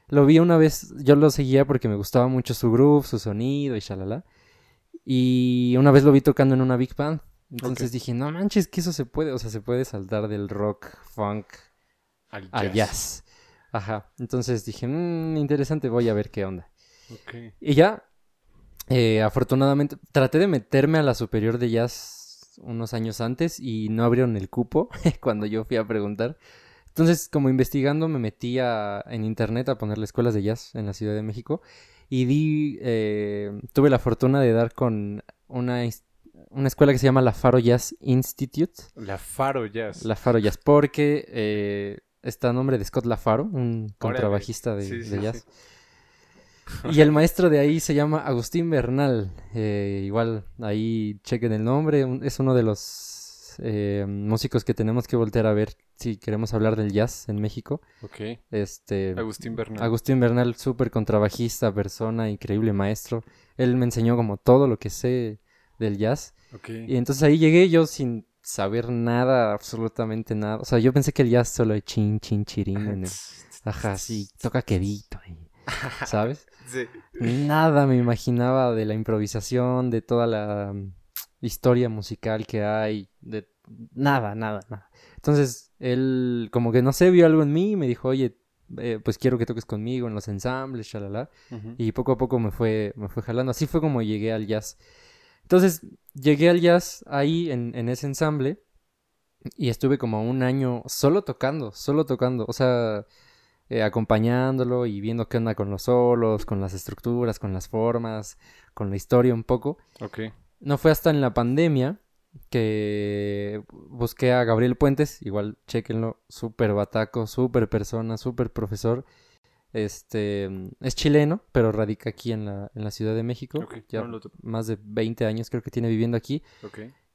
lo vi una vez, yo lo seguía porque me gustaba mucho su groove, su sonido y shalala. Y una vez lo vi tocando en una big band. Entonces dije, no manches, que eso se puede, o sea, se puede saltar del rock, funk al jazz. Ajá. Entonces dije, mmm, interesante, voy a ver qué onda. Okay. Y ya, eh, afortunadamente, traté de meterme a la superior de jazz unos años antes y no abrieron el cupo cuando yo fui a preguntar. Entonces, como investigando, me metí en internet a ponerle escuelas de jazz en la Ciudad de México y di, eh, tuve la fortuna de dar con una una escuela que se llama la Faro Jazz Institute. La Faro Jazz. La Faro Jazz, porque eh, está a nombre de Scott LaFaro, un contrabajista de, jazz. Y el maestro de ahí se llama Agustín Bernal. Eh, igual ahí chequen el nombre. Es uno de los eh, músicos que tenemos que voltear a ver si queremos hablar del jazz en México. Ok. Este, Agustín Bernal. Agustín Bernal, súper contrabajista, persona, increíble maestro. Él me enseñó como todo lo que sé del jazz. Y entonces ahí llegué yo sin saber nada, absolutamente nada. O sea, yo pensé que el jazz solo es chin, chin, chirín. En el... Ajá, sí, toca quedito. ¿Sabes? sí. Nada me imaginaba de la improvisación, de toda la mm, historia musical que hay, de nada, nada, nada. Entonces, él como que no sé, vio algo en mí y me dijo, oye, eh, pues quiero que toques conmigo en los ensambles, shalala. Y poco a poco me fue, me fue jalando. Así fue como llegué al jazz. Entonces llegué al jazz ahí en, ese ensamble y estuve como un año solo tocando, solo tocando, o sea, eh, acompañándolo y viendo qué onda con los solos, con las estructuras, con las formas, con la historia un poco. Ok. No fue hasta en la pandemia que busqué a Gabriel Puentes, igual chequenlo, súper bataco, súper persona, súper profesor. Este es chileno, pero radica aquí en la, en la Ciudad de México. Ya más de 20 años creo que tiene viviendo aquí.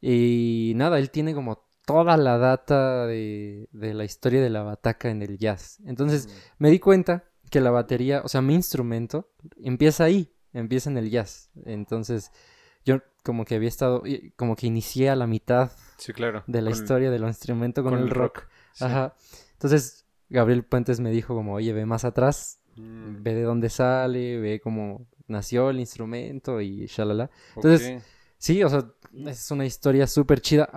Y nada, él tiene como toda la data de, de, la historia de la bataca en el jazz. Entonces mm. me di cuenta que la batería, o sea, mi instrumento, empieza ahí, empieza en el jazz. Entonces yo como que había estado, como que inicié a la mitad sí, claro. de la historia del instrumento con, el rock. Ajá. Entonces Gabriel Puentes me dijo como, oye, ve más atrás, mm. ve de dónde sale, ve cómo nació el instrumento y shalala. Entonces, sí, o sea, es una historia súper chida.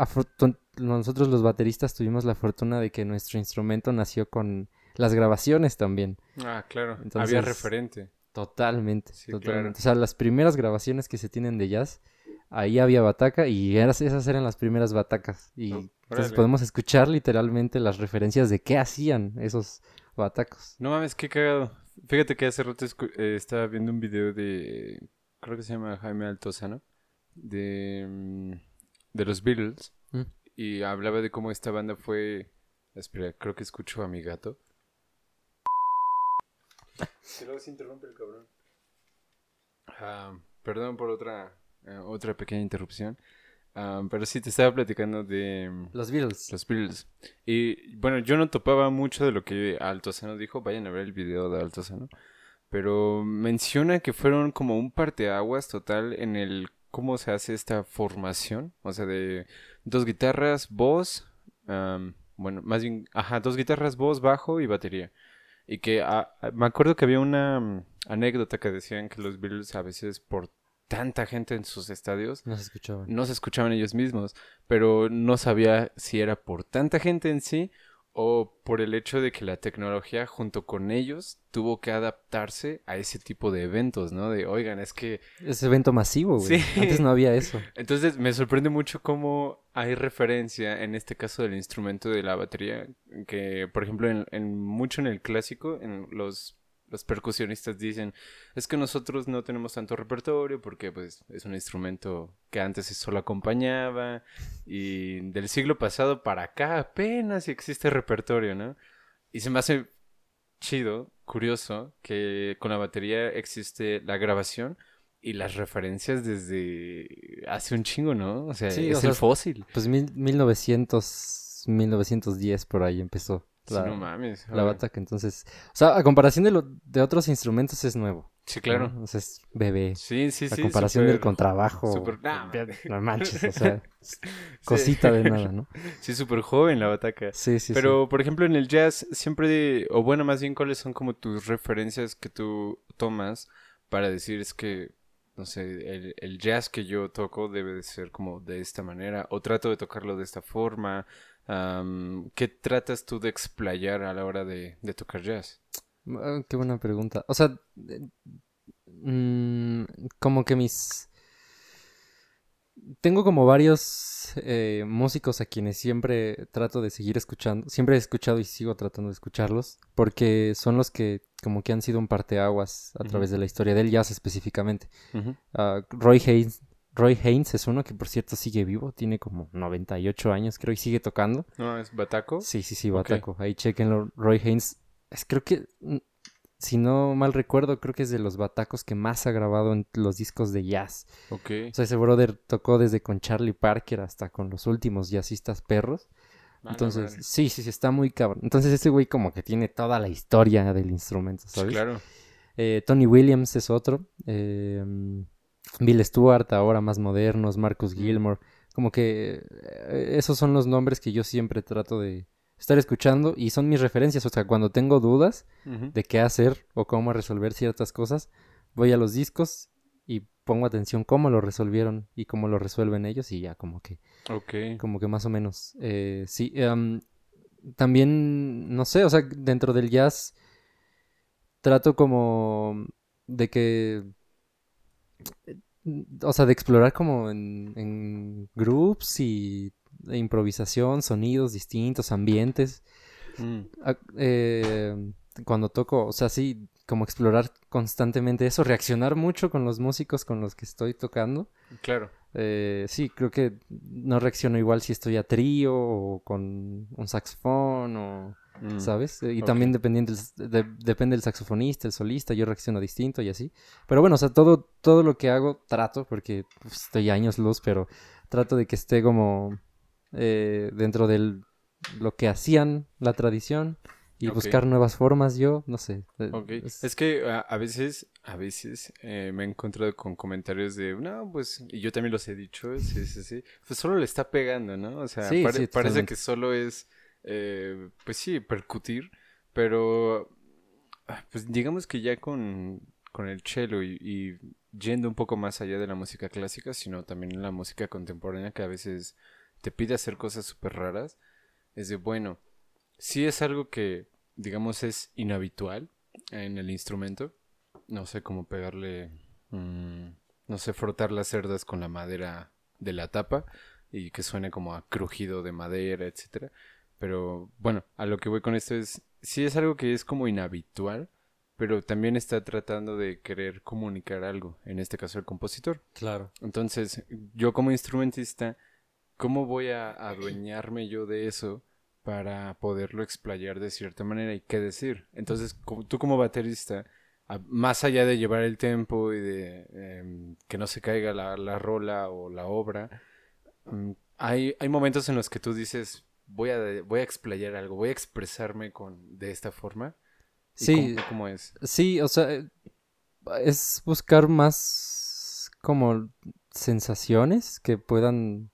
Nosotros los bateristas tuvimos la fortuna de que nuestro instrumento nació con las grabaciones también. Ah, claro. Había referente. Totalmente, totalmente. O sea, las primeras grabaciones que se tienen de jazz ahí había bataca y esas eran las primeras batacas. Y entonces podemos escuchar literalmente las referencias de qué hacían esos batacos. No mames, qué cagado. Fíjate que hace rato eh, estaba viendo un video de, creo que se llama Jaime Altozano, de, mm, de los Beatles. Mm. Y hablaba de cómo esta banda fue... Espera, creo que escucho a mi gato. Se luego se interrumpe el cabrón. Ah, perdón por otra eh, otra pequeña interrupción. Ah, pero sí, te estaba platicando de mm, Los Beatles. los Beatles. Y bueno, yo no topaba mucho de lo que Altozano dijo. Vayan a ver el video de Altozano. Pero menciona que fueron como un parteaguas total en el cómo se hace esta formación. O sea, de dos guitarras, voz. am, bueno, más bien, ajá, dos guitarras, voz, bajo y batería. Y que ah, ah, me acuerdo que había una mm, anécdota que decían que los Beatles a veces por tanta gente en sus estadios No se escuchaban. no se escuchaban ellos mismos, pero no sabía si era por tanta gente en sí o por el hecho de que la tecnología junto con ellos tuvo que adaptarse a ese tipo de eventos, ¿no? De, oigan, es que... Es evento masivo, güey. Sí. Antes no había eso. Entonces me sorprende mucho cómo hay referencia en este caso del instrumento de la batería, que por ejemplo en, en- mucho en el clásico, en los... Los percusionistas dicen, es que nosotros no tenemos tanto repertorio porque pues es un instrumento que antes solo acompañaba y del siglo pasado para acá apenas existe repertorio, ¿no? Y se me hace chido, curioso, que con la batería existe la grabación y las referencias desde hace un chingo, ¿no? O sea, Sí, es o sea, el fósil. Pues mil, 1900, 1910 por ahí empezó Sí, la, no mames. la ah, bataca. Entonces, o sea, a comparación de, lo, de otros instrumentos es nuevo. Sí, claro. ¿no? O sea, es bebé. Sí, sí, a sí. comparación del contrabajo. nah, No manches, o sea, Sí. cosita de nada, ¿no? Sí, súper joven la bataca. Sí, sí, Pero, por ejemplo, en el jazz, siempre, o bueno, más bien, ¿cuáles son como tus referencias que tú tomas para decir es que, no sé, el, el jazz que yo toco debe de ser como de esta manera, o trato de tocarlo de esta forma? ¿Qué tratas tú de explayar a la hora de, de tocar jazz? Ah, Qué buena pregunta. O sea, eh, mm, como que mis... Tengo como varios eh, músicos a quienes siempre trato de seguir escuchando. Siempre he escuchado y sigo tratando de escucharlos. Porque son los que como que han sido un parteaguas a través de la historia del jazz específicamente. Ah, Roy Haynes. Roy Haynes es uno que por cierto sigue vivo, tiene como 98 años creo y sigue tocando. ¿No es bataco? Sí, sí, sí. Bataco. Ahí chequenlo. Roy Haynes. Es, creo que, mm, si no mal recuerdo, creo que es de los batacos que más ha grabado en los discos de jazz. Ok. O sea, ese brother tocó desde con Charlie Parker hasta con los últimos jazzistas perros. A la Entonces, sí, sí, sí, está muy cabrón. Entonces, ese güey como que tiene toda la historia del instrumento, Sí, claro. Eh, Tony Williams es otro. eh, Bill Stewart, ahora más modernos. Marcus Gilmore. Como que eh, esos son los nombres que yo siempre trato de estar escuchando y son mis referencias. O sea, cuando tengo dudas de qué hacer o cómo resolver ciertas cosas, voy a los discos y pongo atención cómo lo resolvieron y cómo lo resuelven ellos y ya como que, Ok. como que más o menos. eh, sí, em, también, no sé, o sea, dentro del jazz trato como de que, o sea, de explorar como en, en groups y de improvisación, sonidos distintos, ambientes. Mm, a- eh, cuando toco, o sea, sí, como explorar constantemente eso, reaccionar mucho con los músicos con los que estoy tocando. Claro. Eh, sí, creo que no reacciono igual si estoy a trío o con un saxofón o, Mm, ¿sabes? Eh, Y también dependiendo del- de- depende del saxofonista, el solista, yo reacciono distinto y así. Pero bueno, o sea, todo, todo lo que hago trato, porque pues, estoy años luz, pero trato de que esté como eh, dentro de lo que hacían la tradición y buscar nuevas formas yo, no sé. eh, Ok. es- Es que a, a veces, a veces eh, me he encontrado con comentarios de, no, pues, y yo también los he dicho, sí, sí, sí, pues solo le está pegando, ¿no? O sea, Sí, pare- sí, parece que solo es, eh, pues sí, percutir, pero, ah, pues digamos que ya con, con el cello y, y yendo un poco más allá de la música clásica, sino también en la música contemporánea que a veces te pide hacer cosas súper raras, es de, bueno, sí es algo que, digamos, es inhabitual en el instrumento. No sé cómo pegarle, mm, no sé, frotar las cerdas con la madera de la tapa y que suene como a crujido de madera, etcétera. Pero bueno, a lo que voy con esto es, sí es algo que es como inhabitual, pero también está tratando de querer comunicar algo, en este caso el compositor. Claro. Entonces, yo como instrumentista, ¿cómo voy a adueñarme yo de eso para poderlo explayar de cierta manera y qué decir? Entonces, tú como baterista, más allá de llevar el tempo y de em, que no se caiga la, la rola o la obra, mm, hay, hay momentos en los que tú dices, voy a, voy a explayar algo, voy a expresarme con, de esta forma. ¿Y Sí, ¿Cómo, cómo es? sí, o sea, eh, es buscar más como sensaciones que puedan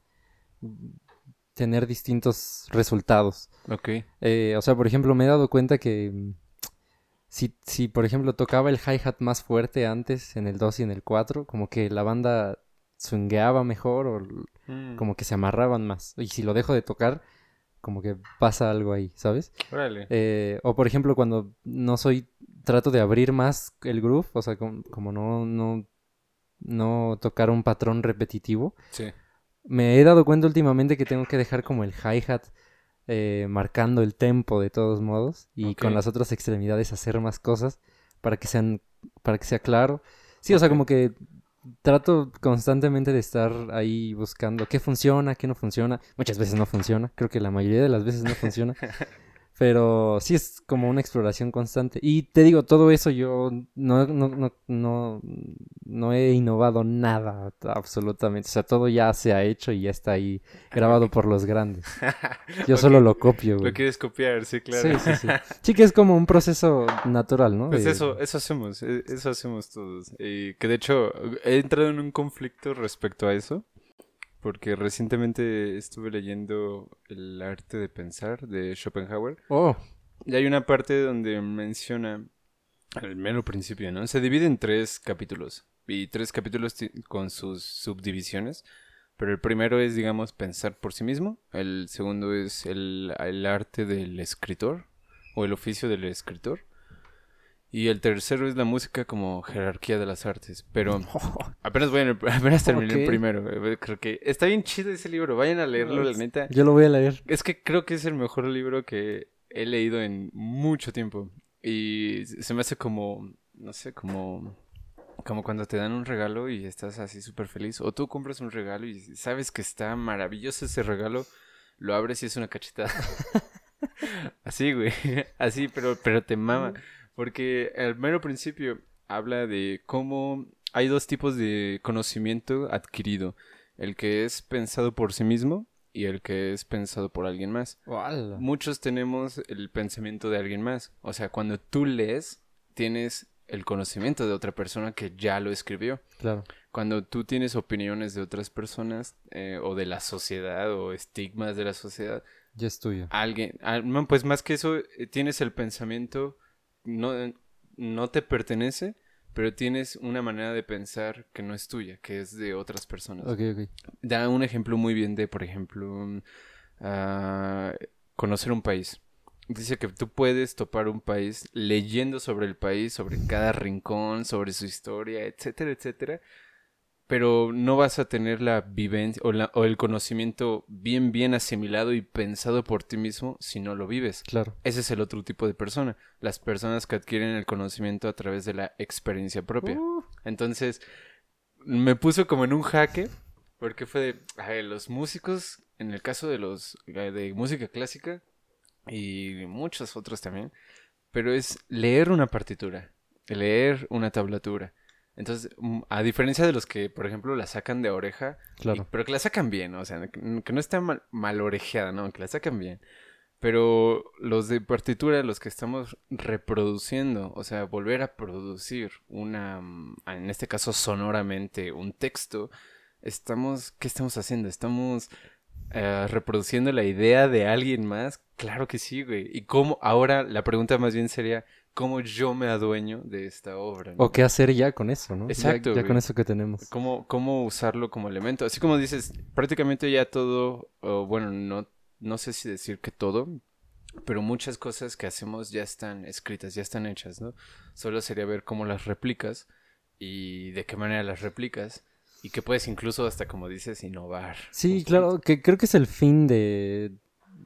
tener distintos resultados. Ok. Eh, o sea, por ejemplo, me he dado cuenta que mm, si, si, por ejemplo, tocaba el hi-hat más fuerte antes en el 2 y en el 4, como que la banda swingueaba mejor o Mm, como que se amarraban más. Y si lo dejo de tocar, como que pasa algo ahí, ¿sabes? Órale. Eh, o por ejemplo, cuando no soy, trato de abrir más el groove, o sea, com- como, no, no, no tocar un patrón repetitivo. Sí. Me he dado cuenta últimamente que tengo que dejar como el hi-hat eh, marcando el tempo de todos modos y con las otras extremidades hacer más cosas para que sean, para que sea claro. Sí, o sea, como que trato constantemente de estar ahí buscando qué funciona, qué no funciona. Muchas veces no funciona, creo que la mayoría de las veces no funciona. Pero sí es como una exploración constante. Y te digo, todo eso yo no, no, no, no, no he innovado nada absolutamente. O sea, todo ya se ha hecho y ya está ahí grabado por los grandes. Yo solo lo copio, güey. Lo quieres copiar, sí, claro. Sí, sí, sí. Sí que es como un proceso natural, ¿no? Pues De- eso, eso hacemos, e- eso hacemos todos. Y que de hecho he entrado en un conflicto respecto a eso, porque recientemente estuve leyendo El arte de pensar de Schopenhauer, Oh, y hay una parte donde menciona, al mero principio, ¿no? Se divide en tres capítulos, y tres capítulos con sus subdivisiones, pero el primero es, digamos, pensar por sí mismo, el segundo es el, el arte del escritor, o el oficio del escritor, y el tercero es la música como jerarquía de las artes, pero apenas voy en el, apenas terminé el primero, eh, creo que está bien chido ese libro, vayan a leerlo, la neta. yo lo voy a leer. Es que creo que es el mejor libro que he leído en mucho tiempo. Y se me hace como, no sé, como, como cuando te dan un regalo y estás así súper feliz. O tú compras un regalo y sabes que está maravilloso ese regalo, lo abres y es una cachetada. así, güey. Así, pero, pero te mama. Porque al mero principio habla de cómo hay dos tipos de conocimiento adquirido. El que es pensado por sí mismo y el que es pensado por alguien más. ¡Wala! Muchos tenemos el pensamiento de alguien más. O sea, cuando tú lees, tienes el conocimiento de otra persona que ya lo escribió. Claro. Cuando tú tienes opiniones de otras personas eh, o de la sociedad o estigmas de la sociedad, Ya es tuyo. alguien, no, pues más que eso, eh, tienes el pensamiento, no, no te pertenece, pero tienes una manera de pensar que no es tuya, que es de otras personas. Ok, ok. Da un ejemplo muy bien de, por ejemplo, ah, conocer un país. Dice que tú puedes topar un país leyendo sobre el país, sobre cada rincón, sobre su historia, etcétera, etcétera. Pero no vas a tener la vivencia o, la- o el conocimiento bien, bien asimilado y pensado por ti mismo si no lo vives. Claro. Ese es el otro tipo de persona. Las personas que adquieren el conocimiento a través de la experiencia propia. Uh, Entonces, me puso como en un jaque, porque fue de, a ver, los músicos, en el caso de los de música clásica y muchos otros también, pero es leer una partitura, leer una tablatura. Entonces, mm, a diferencia de los que, por ejemplo, la sacan de oreja, claro. y- pero que la sacan bien, o sea, que, que no está mal, mal orejeada, no, que la sacan bien. Pero los de partitura, los que estamos reproduciendo, o sea, volver a producir una, mm, en este caso sonoramente, un texto, estamos, ¿qué estamos haciendo? Estamos eh, reproduciendo la idea de alguien más. Claro que sí, güey. Y cómo, ahora la pregunta más bien sería, ¿cómo yo me adueño de esta obra? ¿no? O qué hacer ya con eso, ¿no? Exacto, Ya, con eso que tenemos. cómo, cómo usarlo como elemento. Así como dices, prácticamente ya todo, bueno, no, no sé si decir que todo, pero muchas cosas que hacemos ya están escritas, ya están hechas, ¿no? Solo sería ver cómo las replicas y de qué manera las replicas y que puedes incluso hasta, como dices, innovar. Sí, claro, que creo que es el fin de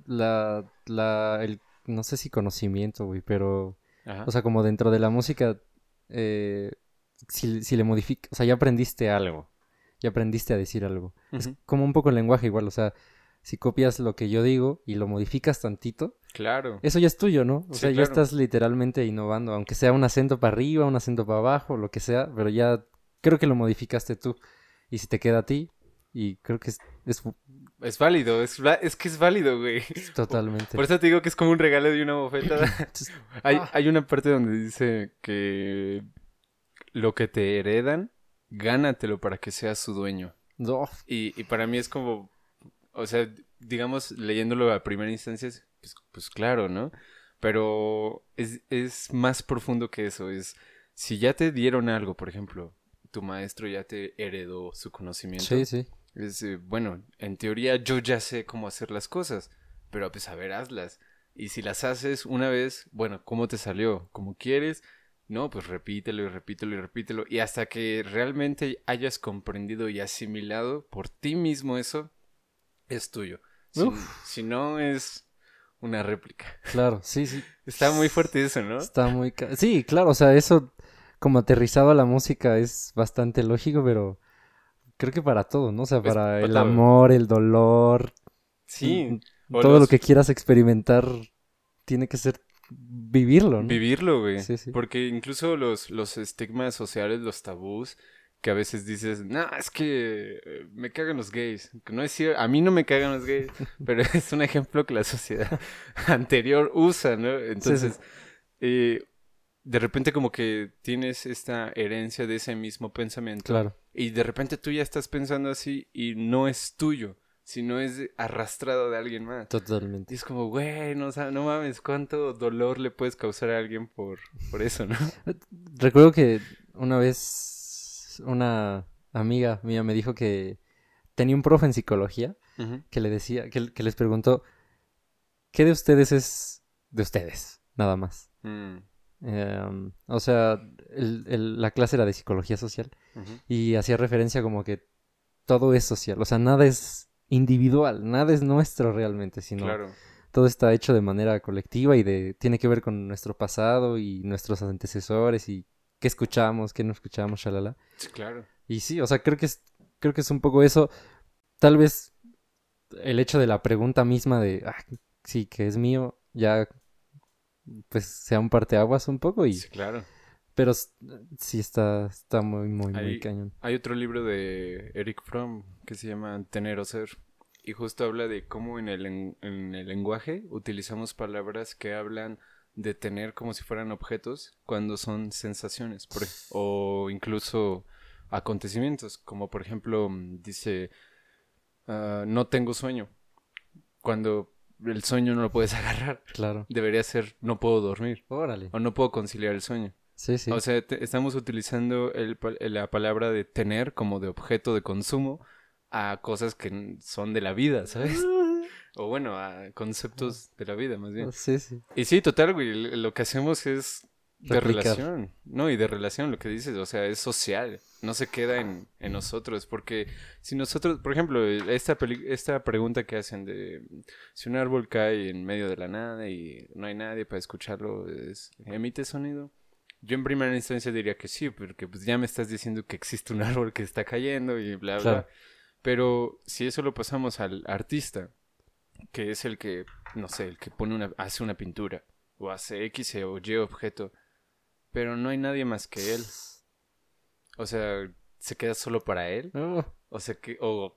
la, la, el, no sé si conocimiento, güey, pero. Ajá. o sea, como dentro de la música, eh, si, si le modificas, o sea, ya aprendiste algo, ya aprendiste a decir algo. Es como un poco el lenguaje igual, o sea, si copias lo que yo digo y lo modificas tantito, Claro. eso ya es tuyo, ¿no? O Sí, sea, ya estás literalmente innovando, aunque sea un acento para arriba, un acento para abajo, lo que sea, pero ya creo que lo modificaste tú. Y si te queda a ti, y creo que es, es Es válido, es, es que es válido, güey. Totalmente. Por eso te digo que es como un regalo de una bofetada. Hay, ah, hay una parte donde dice que lo que te heredan, gánatelo para que seas su dueño. no, Y, y para mí es como, o sea, digamos, leyéndolo a primera instancia, es, pues, pues claro, ¿no? Pero es, es más profundo que eso. Es, si ya te dieron algo, por ejemplo, tu maestro ya te heredó su conocimiento. sí, sí. Es, eh, bueno, en teoría yo ya sé cómo hacer las cosas, pero pues a ver, hazlas. Y si las haces una vez, bueno, ¿cómo te salió? ¿Cómo quieres? No, pues repítelo y repítelo y repítelo. Y hasta que realmente hayas comprendido y asimilado por ti mismo eso, es tuyo. Si, si no, es una réplica. Claro, sí, sí. Está muy fuerte eso, ¿no? Está muy... Sí, claro, o sea, eso como aterrizado a la música es bastante lógico, pero creo que para todo, ¿no? O sea, para el todo. amor, el dolor, Sí. Todo lo que quieras experimentar tiene que ser vivirlo, ¿no? Vivirlo, güey. Sí, sí. Porque incluso los, los estigmas sociales, los tabús, que a veces dices, no, es que eh, me cagan los gays. Que no es cierto, a mí no me cagan los gays, pero es un ejemplo que la sociedad anterior usa, ¿no? Entonces, eh, de repente como que tienes esta herencia de ese mismo pensamiento. Claro, Y de repente tú ya estás pensando así y no es tuyo, sino es arrastrado de alguien más. Y totalmente. es como, güey, no, sa- no mames, cuánto dolor le puedes causar a alguien por, por eso, ¿no? Recuerdo que una vez una amiga mía me dijo que tenía un profe en psicología que le decía, que, que les preguntó, ¿qué de ustedes es de ustedes? Nada más. Mm, Em, o sea, el- el- la clase era de psicología social y hacía referencia como que todo es social, o sea, nada es individual, nada es nuestro realmente, sino Claro. todo está hecho de manera colectiva y de tiene que ver con nuestro pasado y nuestros antecesores y qué escuchamos, qué no escuchamos, shalala. Sí, claro. Y sí, o sea, creo que es creo que es un poco eso, tal vez el hecho de la pregunta misma de ah, sí, que es mío, ya pues sea un parteaguas un poco y Sí, claro. pero sí está está muy muy muy cañón. Hay otro libro de Eric Fromm que se llama Tener o Ser. Y justo habla de cómo en el, en el lenguaje utilizamos palabras que hablan de tener como si fueran objetos cuando son sensaciones. por o incluso acontecimientos. Como por ejemplo, mm, dice, ah, no tengo sueño. Cuando el sueño no lo puedes agarrar. Claro. Debería ser, no puedo dormir. Órale. O no puedo conciliar el sueño. Sí, sí. O sea, te- estamos utilizando el pa- la palabra de tener como de objeto de consumo a cosas que son de la vida, ¿sabes? O bueno, a conceptos de la vida, más bien. Sí, sí. Y sí, total, güey, lo que hacemos es de Replicar. relación, ¿no? Y de relación, lo que dices, o sea, es social, no se queda en, en nosotros, porque si nosotros, por ejemplo, esta, peli- esta pregunta que hacen de si un árbol cae en medio de la nada y no hay nadie para escucharlo, es- ¿emite sonido? Yo en primera instancia diría que sí, porque pues ya me estás diciendo que existe un árbol que está cayendo y bla, bla. Pero si eso lo pasamos al artista, que es el que, no sé, el que pone una, hace una pintura, o hace X o Y objeto, pero no hay nadie más que él. O sea, se queda solo para él. O sea, que, o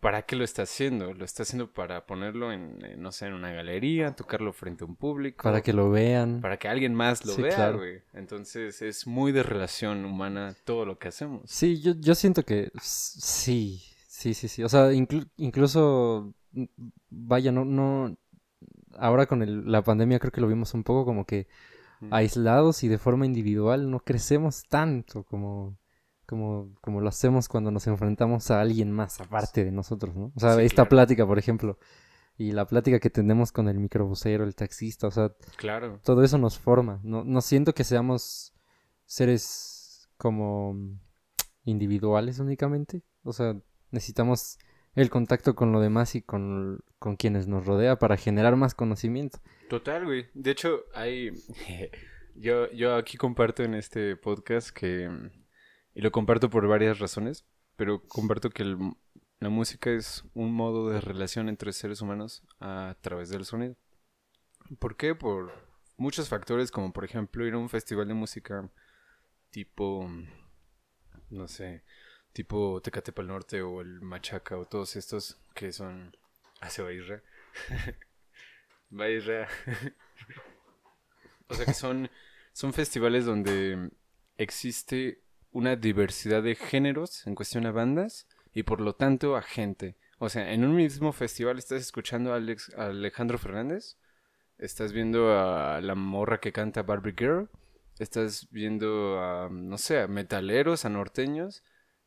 ¿para qué lo está haciendo? Lo está haciendo para ponerlo en, en, no sé, en una galería, tocarlo frente a un público. para que lo vean. para que alguien más lo Sí, vea, claro. güey. Entonces es muy de relación humana todo lo que hacemos. Sí, yo, yo siento que sí, sí, sí, sí. O sea, inclu- incluso, mm, vaya, no, no, ahora con el- la pandemia creo que lo vimos un poco como que. Aislados y de forma individual no crecemos tanto como, como, como lo hacemos cuando nos enfrentamos a alguien más aparte de nosotros, ¿no? O sea, Sí, esta claro. plática, por ejemplo, y la plática que tenemos con el microbusero, el taxista, o sea, Claro. todo eso nos forma. No, no siento que seamos seres como individuales únicamente. O sea, necesitamos el contacto con lo demás y con, con quienes nos rodea para generar más conocimiento. Total, güey. De hecho, hay... yo, yo aquí comparto en este podcast que... Y lo comparto por varias razones, pero comparto que el- la música es un modo de relación entre seres humanos a través del sonido. ¿Por qué? Por muchos factores, como por ejemplo ir a un festival de música tipo... No sé, tipo Tecate Pal Norte o el Machaca o todos estos que son Ah, se o sea que son, son festivales donde existe una diversidad de géneros en cuestión a bandas y por lo tanto a gente. O sea, en un mismo festival estás escuchando a, Alex, a Alejandro Fernández, estás viendo a la morra que canta Barbie Girl, estás viendo a, no sé, a metaleros, a norteños,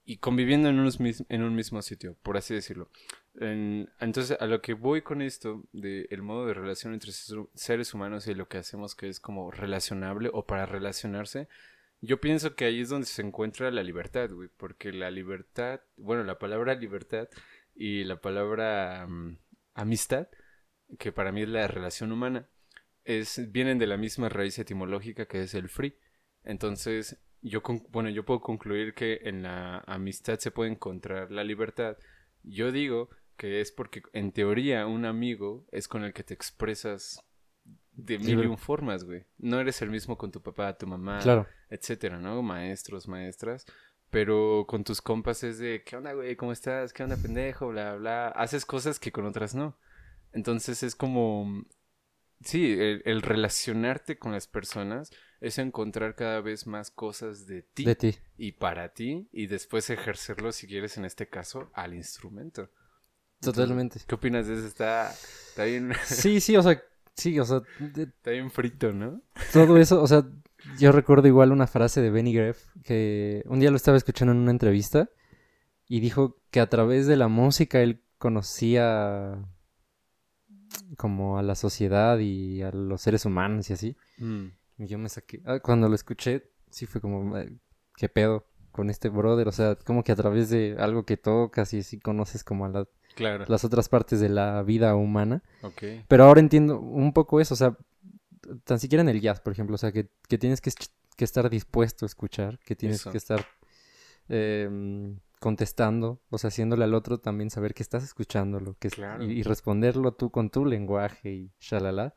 y conviviendo en, unos en un mismo sitio, por así decirlo. entonces, a lo que voy con esto, del el modo de relación entre seres humanos y lo que hacemos que es como relacionable o para relacionarse, yo pienso que ahí es donde se encuentra la libertad, güey, porque la libertad, bueno, la palabra libertad y la palabra mm, amistad, que para mí es la relación humana, es, vienen de la misma raíz etimológica que es el free. Entonces, yo, bueno, yo puedo concluir que en la amistad se puede encontrar la libertad. Yo digo que es porque en teoría un amigo es con el que te expresas de mil y un formas, güey. No eres el mismo con tu papá, tu mamá, etcétera, ¿no? Maestros, maestras. Pero con tus compas es de, ¿qué onda, güey? ¿Cómo estás? ¿Qué onda, pendejo? Bla, bla. Haces cosas que con otras no. Entonces es como, sí, el, relacionarte con las personas es encontrar cada vez más cosas de ti, de ti y para ti y después ejercerlo, si quieres, en este caso, al instrumento. Totalmente. ¿Qué opinas de eso? Está, está bien. Sí, sí, o sea, sí, o sea. Está bien frito, ¿no? Todo eso, o sea, yo recuerdo igual una frase de Benny Greff que un día lo estaba escuchando en una entrevista y dijo que a través de la música él conocía como a la sociedad y a los seres humanos y así. Mm. Y yo me saqué. Ah, cuando lo escuché, sí fue como, ¿qué pedo con este brother? O sea, como que a través de algo que tocas y así conoces como a la, las otras partes de la vida humana. Pero ahora entiendo un poco eso, o sea, tan siquiera en el jazz, por ejemplo, o sea, que, que tienes que, que, estar dispuesto a escuchar, que tienes que estar eh, contestando, o sea, haciéndole al otro también saber que estás escuchándolo que y, responderlo tú con tu lenguaje y shalala.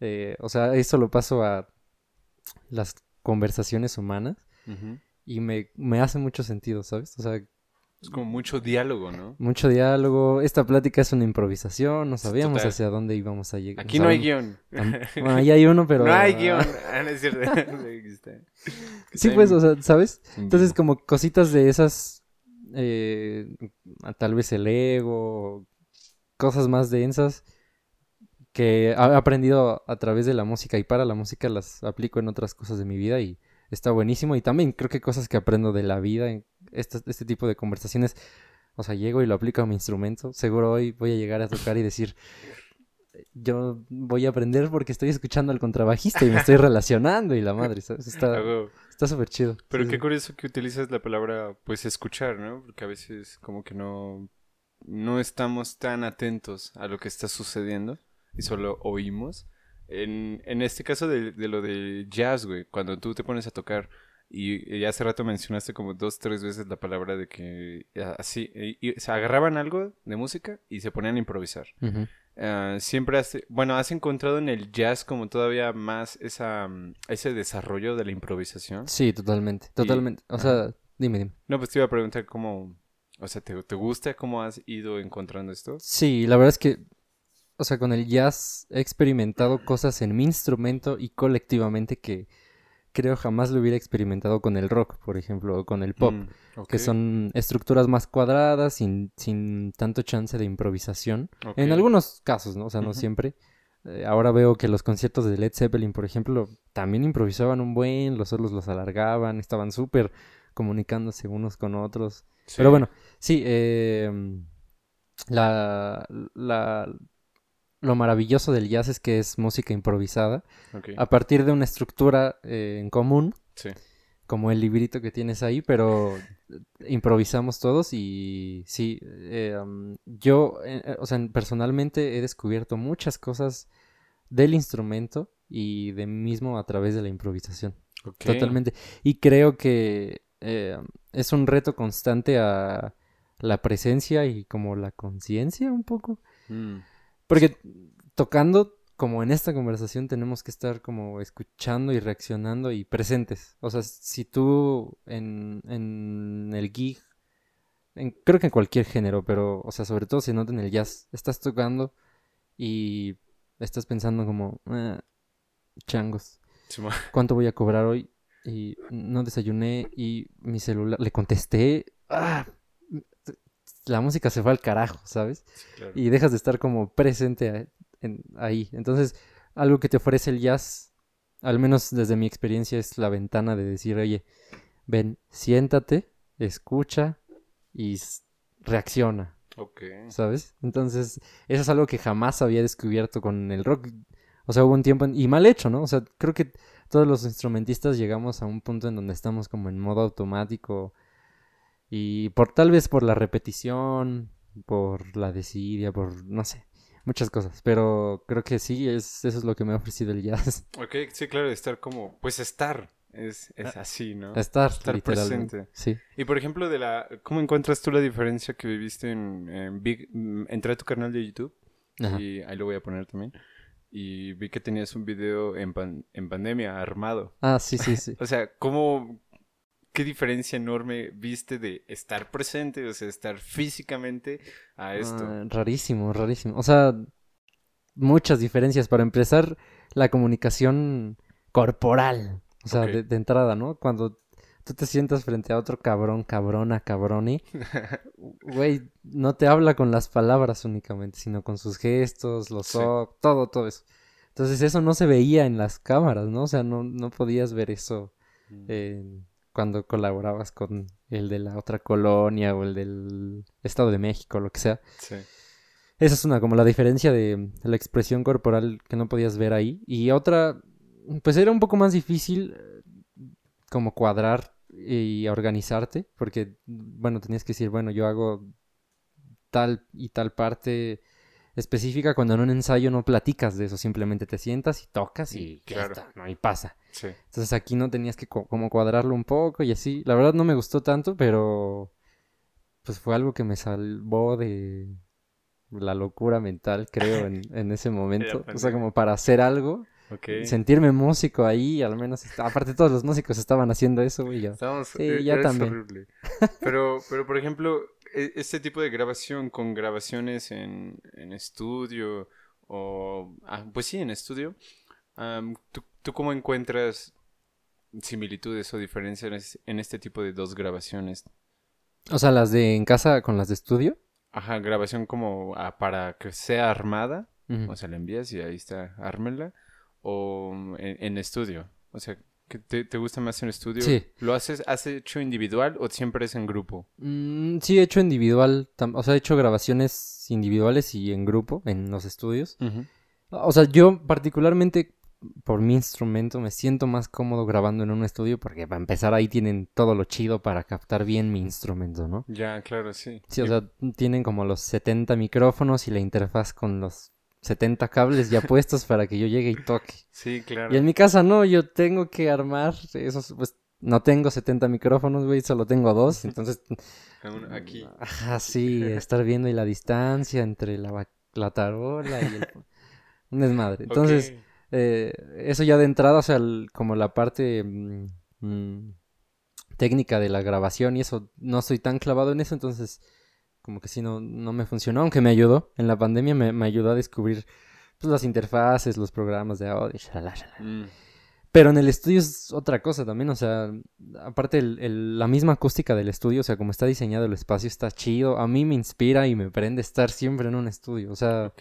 Eh, o sea, eso lo paso a las conversaciones humanas y me, me hace mucho sentido, ¿sabes? O sea, es como mucho diálogo, ¿no? Mucho diálogo. Esta plática es una improvisación, no sabíamos hacia dónde íbamos a llegar. Aquí no, hay guion. Bueno, ahí hay uno, pero... No hay guion. Ah, es cierto. sí, pues, o sea, ¿sabes? Entonces, como cositas de esas, eh, tal vez el ego, cosas más densas que he aprendido a través de la música y para la música las aplico en otras cosas de mi vida y está buenísimo. Y también creo que cosas que aprendo de la vida, en este, este tipo de conversaciones, o sea, llego y lo aplico a mi instrumento. Seguro hoy voy a llegar a tocar y decir, yo voy a aprender porque estoy escuchando al contrabajista y me estoy relacionando y la madre, ¿sabes? Está súper chido. Pero qué curioso que utilizas la palabra, pues, escuchar, ¿no? Porque a veces como que no, no estamos tan atentos a lo que está sucediendo y solo oímos. En, en este caso de, de lo de jazz, güey, cuando tú te pones a tocar y, hace rato mencionaste como dos, tres veces la palabra de que así, y, se agarraban algo de música y se ponían a improvisar. Ah, siempre has, bueno, has encontrado en el jazz como todavía más esa, mm, ese desarrollo de la improvisación. Sí, totalmente, totalmente. o sea, dime, dime. No, pues te iba a preguntar cómo, o sea, ¿te, ¿te gusta cómo has ido encontrando esto? Sí, la verdad es que o sea, con el jazz he experimentado cosas en mi instrumento y colectivamente que creo jamás lo hubiera experimentado con el rock, por ejemplo, o con el pop, mm, que son estructuras más cuadradas, sin, sin tanto chance de improvisación. En algunos casos, ¿no? O sea, no siempre. Eh, ahora veo que los conciertos de Led Zeppelin, por ejemplo, también improvisaban un buen, los solos los alargaban, estaban súper comunicándose unos con otros. Pero bueno, sí, eh, la, la, lo maravilloso del jazz es que es música improvisada. A partir de una estructura eh, en común. Como el librito que tienes ahí, pero improvisamos todos y sí, eh, yo, eh, o sea, personalmente he descubierto muchas cosas del instrumento y de mí mismo a través de la improvisación. Totalmente. Y creo que es un reto constante a la presencia y como la conciencia un poco. Mm. Porque tocando, como en esta conversación, tenemos que estar como escuchando y reaccionando y presentes. O sea, si tú en, en el gig en- creo que en cualquier género, pero, o sea, sobre todo se nota en el jazz. Estás tocando y estás pensando como, "Ah, changos. ¿cuánto voy a cobrar hoy? Y no desayuné y mi celular, le contesté, ah, la música se fue al carajo, ¿sabes? Sí, claro. y dejas de estar como presente a- en- ahí. Entonces, algo que te ofrece el jazz, al menos desde mi experiencia, es la ventana de decir, oye, ven, siéntate, escucha y reacciona, Ok. ¿sabes? Entonces, eso es algo que jamás había descubierto con el rock. O sea, hubo un tiempo, en- y mal hecho, ¿no? O sea, creo que todos los instrumentistas llegamos a un punto en donde estamos como en modo automático y por tal vez por la repetición, por la desidia, por no sé, muchas cosas, pero creo que sí, es, eso es lo que me ha ofrecido el jazz. Ok, sí, claro, estar como, pues estar, es, es así, ¿no? Estar, Estar presente. Sí. Y por ejemplo, de la, ¿cómo encuentras tú la diferencia que viviste en, en Big? mm, Entré a tu canal de YouTube Ajá. y ahí lo voy a poner también. Y vi que tenías un video en, pan- en pandemia armado. Ah, sí, sí, sí. O sea, ¿cómo, qué diferencia enorme viste de estar presente, o sea, estar físicamente a esto? Ah, rarísimo, rarísimo. O sea, muchas diferencias. Para empezar, la comunicación corporal. O sea, de, de entrada, ¿no? Cuando tú te sientas frente a otro cabrón, cabrona, cabroni, güey, no te habla con las palabras únicamente, sino con sus gestos, los Sí. ojos, todo, todo eso. Entonces eso no se veía en las cámaras, ¿no? O sea, no, no podías ver eso eh, cuando colaborabas con el de la otra colonia o el del Estado de México, lo que sea. Sí. Esa es una, como la diferencia de la expresión corporal que no podías ver ahí. Y otra, pues era un poco más difícil eh, como cuadrar y organizarte, porque, bueno, tenías que decir, bueno, yo hago tal y tal parte específica cuando en un ensayo no platicas de eso, simplemente te sientas y tocas y ya Claro. está, ¿no? Y pasa. Sí. Entonces aquí no tenías que co- como cuadrarlo un poco y así. La verdad no me gustó tanto, pero pues fue algo que me salvó de la locura mental, creo, en, en ese momento. O sea, como para hacer algo, sentirme músico ahí, al menos. Aparte todos los músicos estaban haciendo eso, güey. yo, Estamos, Sí, e- ya también. horrible. Pero, pero, por ejemplo, este tipo de grabación con grabaciones en, en estudio o... ah, pues sí, en estudio. am, ¿tú, tú cómo encuentras similitudes o diferencias en este tipo de dos grabaciones? O sea, las de en casa con las de estudio. Ajá, grabación como ah, para que sea armada, o sea, la envías y ahí está, ármela, o en, en estudio. O sea, ¿qué te, te gusta más en estudio? Sí. ¿Lo haces, has hecho individual o siempre es en grupo? Mm, sí, he hecho individual, o sea, he hecho grabaciones individuales y en grupo, en los estudios. O sea, yo particularmente por mi instrumento me siento más cómodo grabando en un estudio porque para empezar ahí tienen todo lo chido para captar bien mi instrumento, ¿no? Ya, claro, sí. Sí, o sea, tienen como los 70 micrófonos y la interfaz con los 70 cables ya puestos para que yo llegue y toque. sí, claro. Y en mi casa no, yo tengo que armar esos, pues no tengo 70 micrófonos, güey, solo tengo dos, entonces Aquí. Ajá, sí, estar viendo y la distancia entre la, la tarola y el... Un desmadre. Entonces, eh, eso ya de entrada, o sea, el- como la parte mm, mm, técnica de la grabación y eso, no soy tan clavado en eso, entonces como que sí no, no me funcionó, aunque me ayudó. En la pandemia me, me ayudó a descubrir pues, las interfaces, los programas de audio, shalala, shalala. Mm, Pero en el estudio es otra cosa también, o sea, aparte el- el- la misma acústica del estudio, o sea, como está diseñado el espacio está chido, a mí me inspira y me prende estar siempre en un estudio, o sea,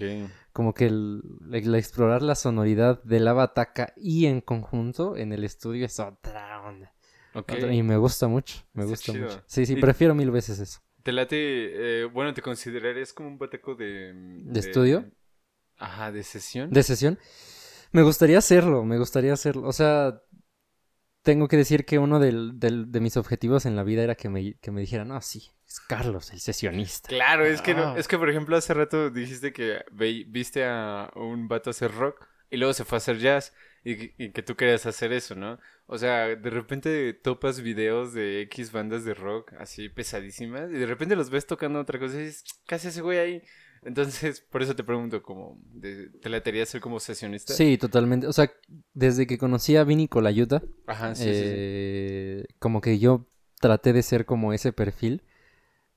como que el, el explorar la sonoridad de la bataca y en conjunto en el estudio es otra onda. Otra- y me gusta mucho, me Está gusta chido. mucho. Sí, sí, Y- prefiero mil veces eso. ¿Te late, eh, bueno, te considerarías como un bateco de... ¿De estudio? Ajá, de sesión. ¿De sesión? Me gustaría hacerlo, me gustaría hacerlo. O sea, tengo que decir que uno del- del- de mis objetivos en la vida era que me, que me dijeran, no, sí, es Carlos, el sesionista. Claro, es que, no- es que por ejemplo hace rato dijiste que ve- viste a un vato hacer rock y luego se fue a hacer jazz y, que- y que tú querías hacer eso, ¿no? O sea, de repente topas videos de X bandas de rock así pesadísimas y de repente los ves tocando otra cosa y dices, casi ese güey ahí. Entonces, por eso te pregunto, como, de- ¿te latería ser como sesionista? Sí, totalmente. O sea, desde que conocí a Vini Colayuta, Ajá, sí, sí, sí. eh, como que yo traté de ser como ese perfil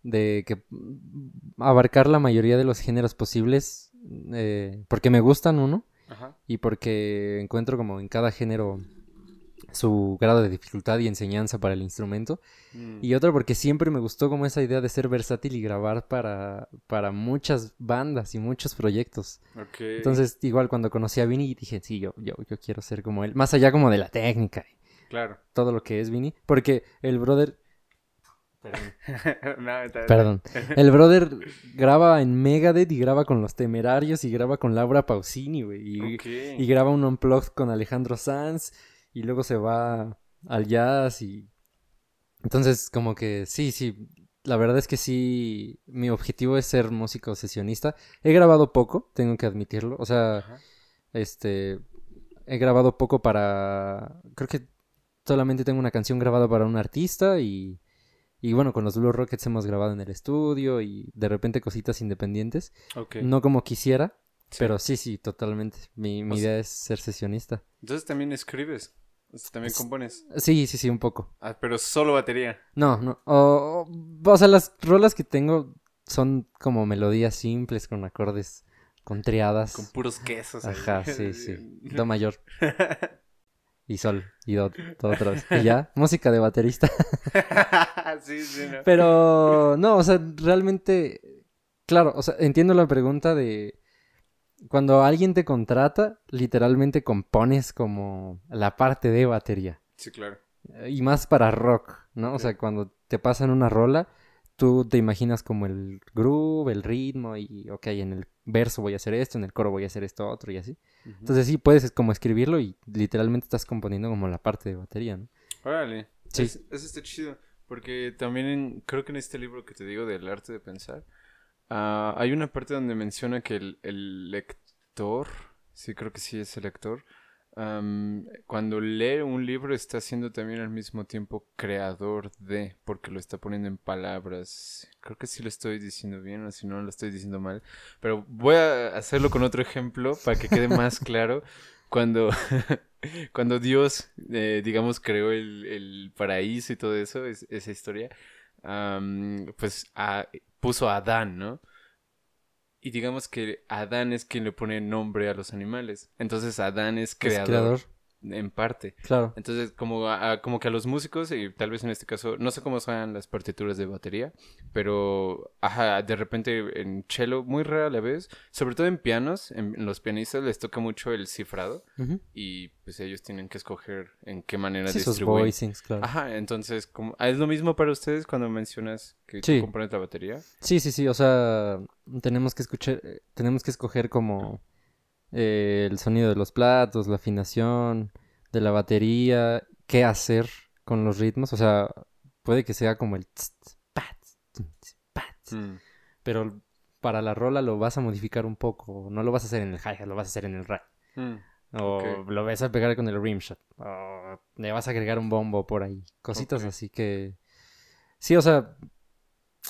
de que mm, abarcar la mayoría de los géneros posibles, eh, porque me gustan uno Ajá. y porque encuentro como en cada género su grado de dificultad y enseñanza para el instrumento. Mm, Y otro porque siempre me gustó como esa idea de ser versátil y grabar para, para muchas bandas y muchos proyectos. Entonces, igual cuando conocí a Vini dije, sí, yo, yo, yo quiero ser como él. Más allá como de la técnica Claro. todo lo que es Vini. Porque el brother... No, está- Perdón. El brother graba en Megadeth y graba con Los Temerarios y graba con Laura Pausini, güey. Y, Ok. y graba un unplugged con Alejandro Sanz y luego se va al jazz y... Entonces, como que sí, sí, la verdad es que sí, mi objetivo es ser músico sesionista. He grabado poco, tengo que admitirlo. O sea, Ajá. este, he grabado poco para... Creo que solamente tengo una canción grabada para un artista y... Y bueno, con los Blue Rockets hemos grabado en el estudio y de repente cositas independientes. Ok. No como quisiera, Sí. pero sí, sí, totalmente. Mi, mi O sea- idea es ser sesionista. Entonces también escribes. También Es- compones. Sí, sí, sí, un poco. Ah, pero solo batería. No, no. O, o- o sea, las rolas que tengo son como melodías simples con acordes con triadas. Con puros quesos. ahí. Ajá, sí, sí. Do mayor y sol y do, vez. Y ya, música de baterista. sí, sí, no. Pero no, o sea, realmente, claro, o sea, entiendo la pregunta de cuando alguien te contrata, literalmente compones como la parte de batería. Sí, claro. Y más para rock, ¿no? O Sí. sea, cuando te pasan una rola, tú te imaginas como el groove, el ritmo y, ok, en el verso voy a hacer esto, en el coro voy a hacer esto otro y así. Entonces sí, puedes como escribirlo y literalmente estás componiendo como la parte de batería, ¿no? Órale. Sí. Es- eso está chido. Porque también en- creo que en este libro que te digo del arte de pensar, ah, hay una parte donde menciona que el, el lector, sí, creo que sí es el lector, cuando lee un libro está siendo también al mismo tiempo creador de, porque lo está poniendo en palabras. Creo que sí lo estoy diciendo bien o si no lo estoy diciendo mal. Pero voy a hacerlo con otro ejemplo para que quede más claro. Cuando, cuando Dios, eh, digamos, creó el, el paraíso y todo eso, es- esa historia, pues a- puso a Adán, ¿no? Y digamos que Adán es quien le pone nombre a los animales. Entonces Adán es creador, en parte. claro. Entonces, como a, como que a los músicos, y tal vez en este caso, no sé cómo son las partituras de batería, pero ajá, de repente en cello, muy rara a la vez, sobre todo en pianos, en, en los pianistas les toca mucho el cifrado y pues ellos tienen que escoger en qué manera Sí, esos distribuir. voicings, claro. Ajá, entonces, como, ah, ¿es lo mismo para ustedes cuando mencionas que Sí. compones la batería? Sí, sí, sí, o sea, tenemos que escuchar, eh, tenemos que escoger como eh, el sonido de los platos, la afinación de la batería, qué hacer con los ritmos, o sea, puede que sea como el tss, tss, pa, tss, tss, pa, tss, Mm, pero para la rola lo vas a modificar un poco, no lo vas a hacer en el hi-hat, lo vas a hacer en el rap. mm, O lo vas a pegar con el rimshot. O le vas a agregar un bombo por ahí. Cositas así que... Sí, o sea...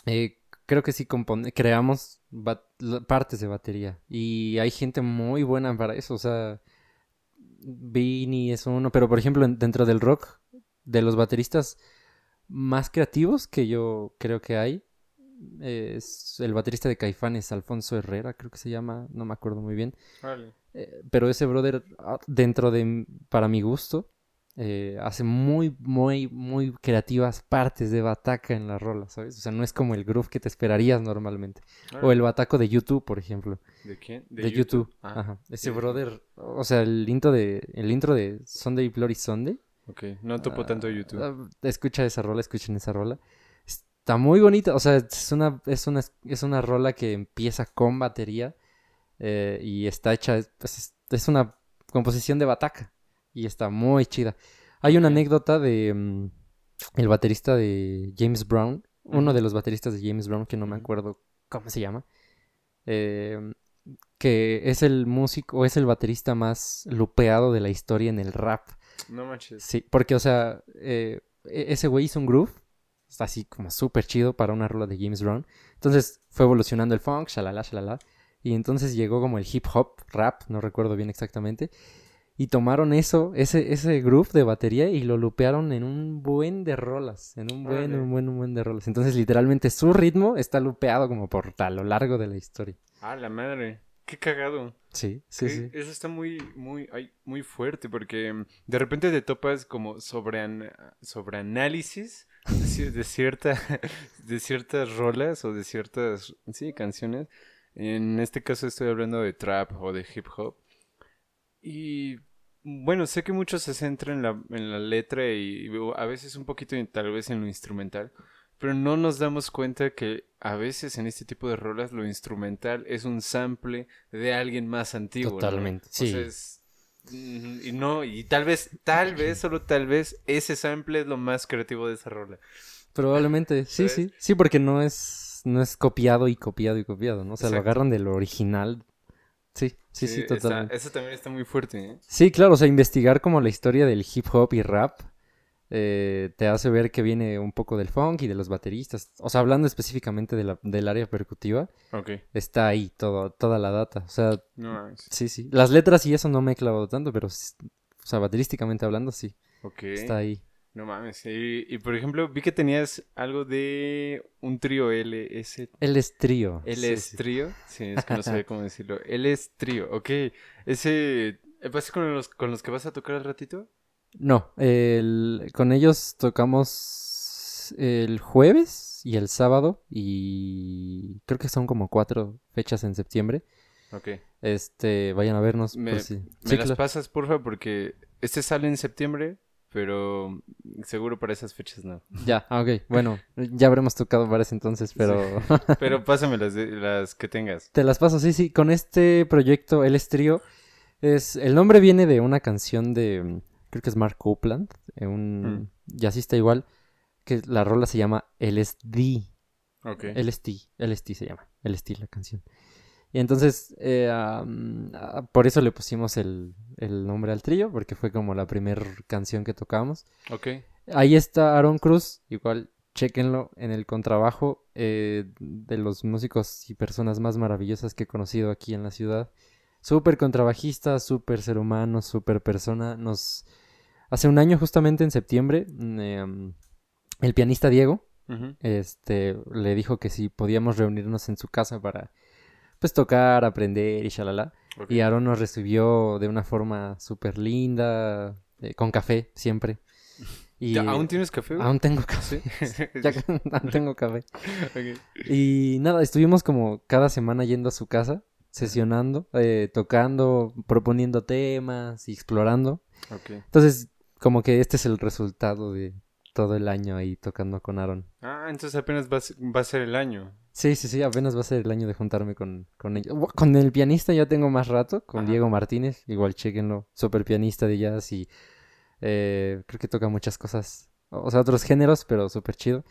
eh, creo que sí compone... creamos partes de batería. Y hay gente muy buena para eso. O sea... Vini es uno. Pero por ejemplo, en- dentro del rock, de los bateristas más creativos que yo creo que hay, es el baterista de Caifanes, Alfonso Herrera, creo que se llama, no me acuerdo muy bien. Eh, pero ese brother, ah, dentro de, para mi gusto, eh, hace muy, muy, muy creativas partes de bataca en la rola, ¿sabes? O sea, no es como el groove que te esperarías normalmente. O el bataco de YouTube, por ejemplo. ¿De quién? De, YouTube. Ah, Ajá. Ese brother, o sea, el intro de, el intro de Sunday Bloody Sunday. ok. No topo tanto YouTube. Ah, escucha esa rola, escuchen esa rola. Está muy bonita, o sea, es una, es una, es una rola que empieza con batería eh, y está hecha, pues, es, es una composición de bataca y está muy chida. Hay una anécdota de mm, el baterista de James Brown, uno de los bateristas de James Brown, que no me acuerdo cómo se llama, eh, que es el músico, o es el baterista más lupeado de la historia en el rap. No manches. Sí, porque, o sea, eh, e- ese güey hizo un groove, está así como súper chido para una rola de James Brown. Entonces fue evolucionando el funk, shalala, shalala. Y entonces llegó como el hip hop, rap, no recuerdo bien exactamente. Y tomaron eso, ese, ese groove de batería y lo lupearon en un buen de rolas. En un buen, un buen, un buen de rolas. Entonces, literalmente, su ritmo está lupeado como por a lo largo de la historia. Ah, la madre. Qué cagado. Sí, sí, Qué- sí. Eso está muy, muy, ay, muy fuerte porque mm, de repente te topas como sobre, an- sobre análisis de cierta, de ciertas rolas o de ciertas, sí, canciones. En este caso estoy hablando de trap o de hip hop. Y bueno, sé que mucho se centra en la, en la letra y a veces un poquito en- tal vez en lo instrumental, pero no nos damos cuenta que a veces en este tipo de rolas lo instrumental es un sample de alguien más antiguo. ¿no? Totalmente, O sí. sea, es- y no, y tal vez, tal vez, solo tal vez, ese sample es lo más creativo de esa rola. Probablemente, sí, ¿Sabes? sí. Sí, porque no es, no es copiado y copiado y copiado, ¿no? O sea, lo agarran del original. Sí, sí, sí, está- totalmente. eso también está muy fuerte, ¿eh? Sí, claro, o sea, investigar como la historia del hip hop y rap eh, te hace ver que viene un poco del funk y de los bateristas. O sea, hablando específicamente de la- del área percutiva, está ahí todo, toda la data. O sea, sí, sí. Las letras y eso no me he clavado tanto, pero, o sea, baterísticamente hablando, sí, está ahí. No mames. Y, y, por ejemplo, vi que tenías algo de un trío LS. Él es trío. ¿Él sí, es sí. trío? Sí, es que no sabía cómo decirlo. Él es trío, ok. Ese. ¿Vas con los, con los que vas a tocar al ratito? No, el- con ellos tocamos el jueves y el sábado y creo que son como cuatro fechas en septiembre. Ok. Este, vayan a vernos Me, por si. me Sí, las claro. pasas, porfa, porque este sale en septiembre, pero seguro para esas fechas no. Ya, ah, ok. Bueno, ya habremos tocado varias entonces, pero Pero pásame las, de- las que tengas. te las paso. Sí, sí, con este proyecto, El Estrío, es, el nombre viene de una canción de, creo que es Mark Copeland, eh, un Mm. jazzista igual, que la rola se llama LSD. Ok. LSD, LSD se llama, LSD la canción. Y entonces, eh, por eso le pusimos el, el nombre al trío, porque fue como la primera canción que tocamos. Ok. Ahí está Aaron Cruz, igual chequenlo en el contrabajo, eh, de los músicos y personas más maravillosas que he conocido aquí en la ciudad. Súper contrabajista, súper ser humano, súper persona. Nos... Hace un año, justamente en septiembre, em, el pianista Diego, este, le dijo que si podíamos reunirnos en su casa para, pues, tocar, aprender y shalala. Y Aaron nos recibió de una forma súper linda, eh, con café, siempre. Y ¿Ya, ¿Aún tienes café? güey? aún tengo café. Sí. Ya aún tengo café. Y nada, estuvimos como cada semana yendo a su casa, sesionando, eh, tocando, proponiendo temas y explorando. Entonces, como que este es el resultado de todo el año ahí tocando con Aaron. Ah, entonces apenas va a, ser- va a ser el año. Sí, sí, sí, apenas va a ser el año de juntarme con, con ellos. Con el pianista ya tengo más rato, con Ajá. Diego Martínez, igual chequenlo, súper pianista de jazz y eh, creo que toca muchas cosas, o sea, otros géneros, pero súper chido.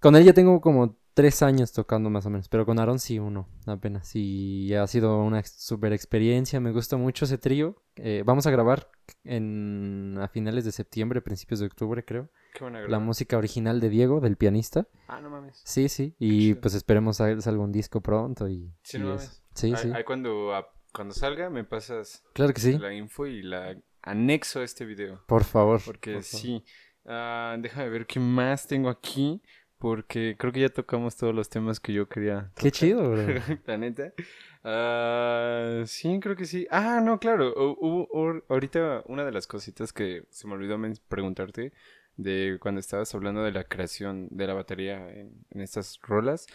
Con él ya tengo como tres años tocando más o menos, pero con Aaron sí uno, apenas. Y ha sido una súper experiencia, me gusta mucho ese trío. Eh, vamos a grabar en, a finales de septiembre, principios de octubre creo, Qué buena la música original de Diego, del pianista. Ah, no mames. Sí, sí, y pues esperemos sal- salga un disco pronto y, Sí, y no mames. Sí, Ahí- sí, ahí cuando, cuando salga me pasas claro que sí, la info y la anexo a este video. por favor. Porque por favor. sí. Ah, déjame ver qué más tengo aquí. Porque creo que ya tocamos todos los temas que yo quería. Qué chido, bro. La neta. Ah, sí, creo que sí. Ah, no, claro. hu- Hubo, ahorita una de las cositas que se me olvidó preguntarte de cuando estabas hablando de la creación de la batería en, en estas rolas.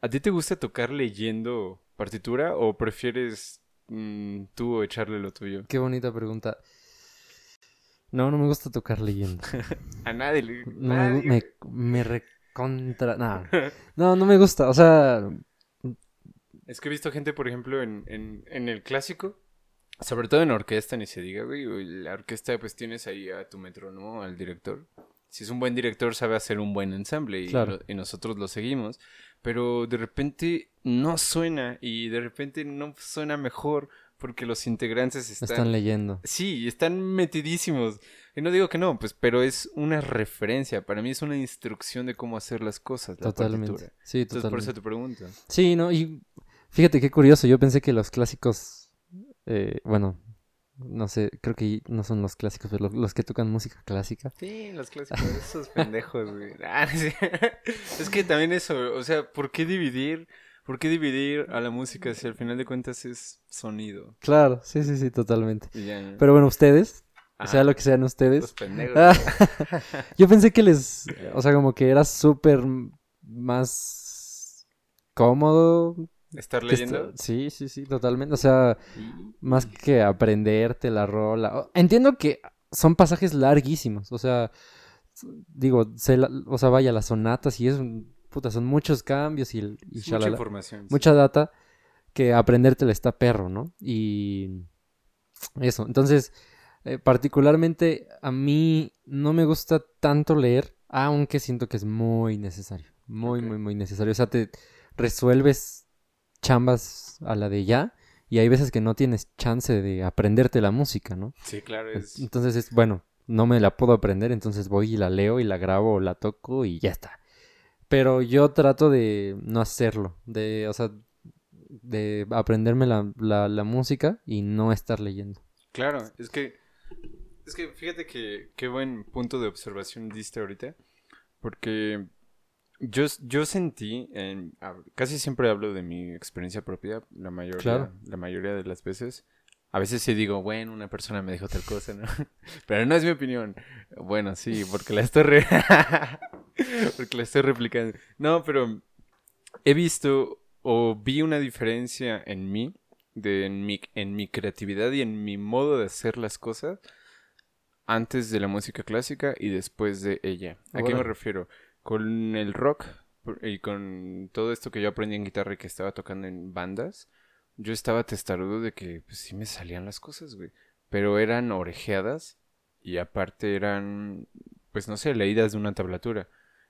¿A ti te gusta tocar leyendo partitura o prefieres mm, tú echarle lo tuyo? Qué bonita pregunta. No, no me gusta tocar leyendo. A nadie le... No me, nadie- me, me recontra... nah. No, no me gusta. O sea, Es que he visto gente, por ejemplo, en, en, en el clásico, sobre todo en orquesta, ni se diga, güey. La orquesta, pues tienes ahí a tu metrónomo, al director. Si es un buen director, sabe hacer un buen ensamble y, Claro. lo- y nosotros lo seguimos. Pero de repente no suena y de repente no suena mejor porque los integrantes están... están leyendo. Sí, están metidísimos. Y no digo que no, pues, pero es una referencia. Para mí es una instrucción de cómo hacer las cosas, la Totalmente. partitura. Sí, Entonces, por totalmente. eso te pregunto. Sí, no, y fíjate qué curioso. Yo pensé que los clásicos, eh, bueno, no sé, creo que no son los clásicos, pero los, los que tocan música clásica. Sí, los clásicos, esos pendejos, güey. Ah, sí. Es que también eso, o sea, ¿por qué dividir? ¿Por qué dividir a la música si al final de cuentas es sonido? Claro, sí, sí, sí, totalmente. Ya, Pero bueno, ustedes, o sea lo que sean los ustedes. pendejos. Ah, yo pensé que les, o sea, como que era súper más cómodo. ¿Estar leyendo? Sí, sí, sí, totalmente. O sea, más que aprenderte la rola. Entiendo que son pasajes larguísimos, o sea, digo, la- o sea, vaya, las sonatas y es, puta, son muchos cambios y, mucha shalala. información. sí. mucha data que aprendértela está perro, ¿no? Y eso, entonces, eh, particularmente a mí no me gusta tanto leer, aunque siento que es muy necesario, muy, muy, muy necesario. O sea, te resuelves chambas a la de ya y hay veces que no tienes chance de aprenderte la música, ¿no? Sí, claro, es... Entonces es, bueno, no me la puedo aprender, entonces voy y la leo y la grabo o la toco y ya está. Pero yo trato de no hacerlo, de, o sea, de aprenderme la, la, la música y no estar leyendo. Claro, es que... Es que fíjate que qué buen punto de observación diste ahorita. Porque yo, yo sentí, en- casi siempre hablo de mi experiencia propia, la mayoría, Claro. la mayoría de las veces. A veces sí digo, bueno, una persona me dijo tal cosa, ¿no? Pero no es mi opinión. Bueno, sí, porque la estoy re- porque la estoy replicando. No, pero he visto o vi una diferencia en mí, de, en, mi, en mi creatividad y en mi modo de hacer las cosas antes de la música clásica y después de ella. ¿A qué me refiero? Con el rock y con todo esto que yo aprendí en guitarra y que estaba tocando en bandas, yo estaba testarudo de que pues, sí me salían las cosas, güey. Pero eran orejeadas y aparte eran, pues no sé, leídas de una tablatura.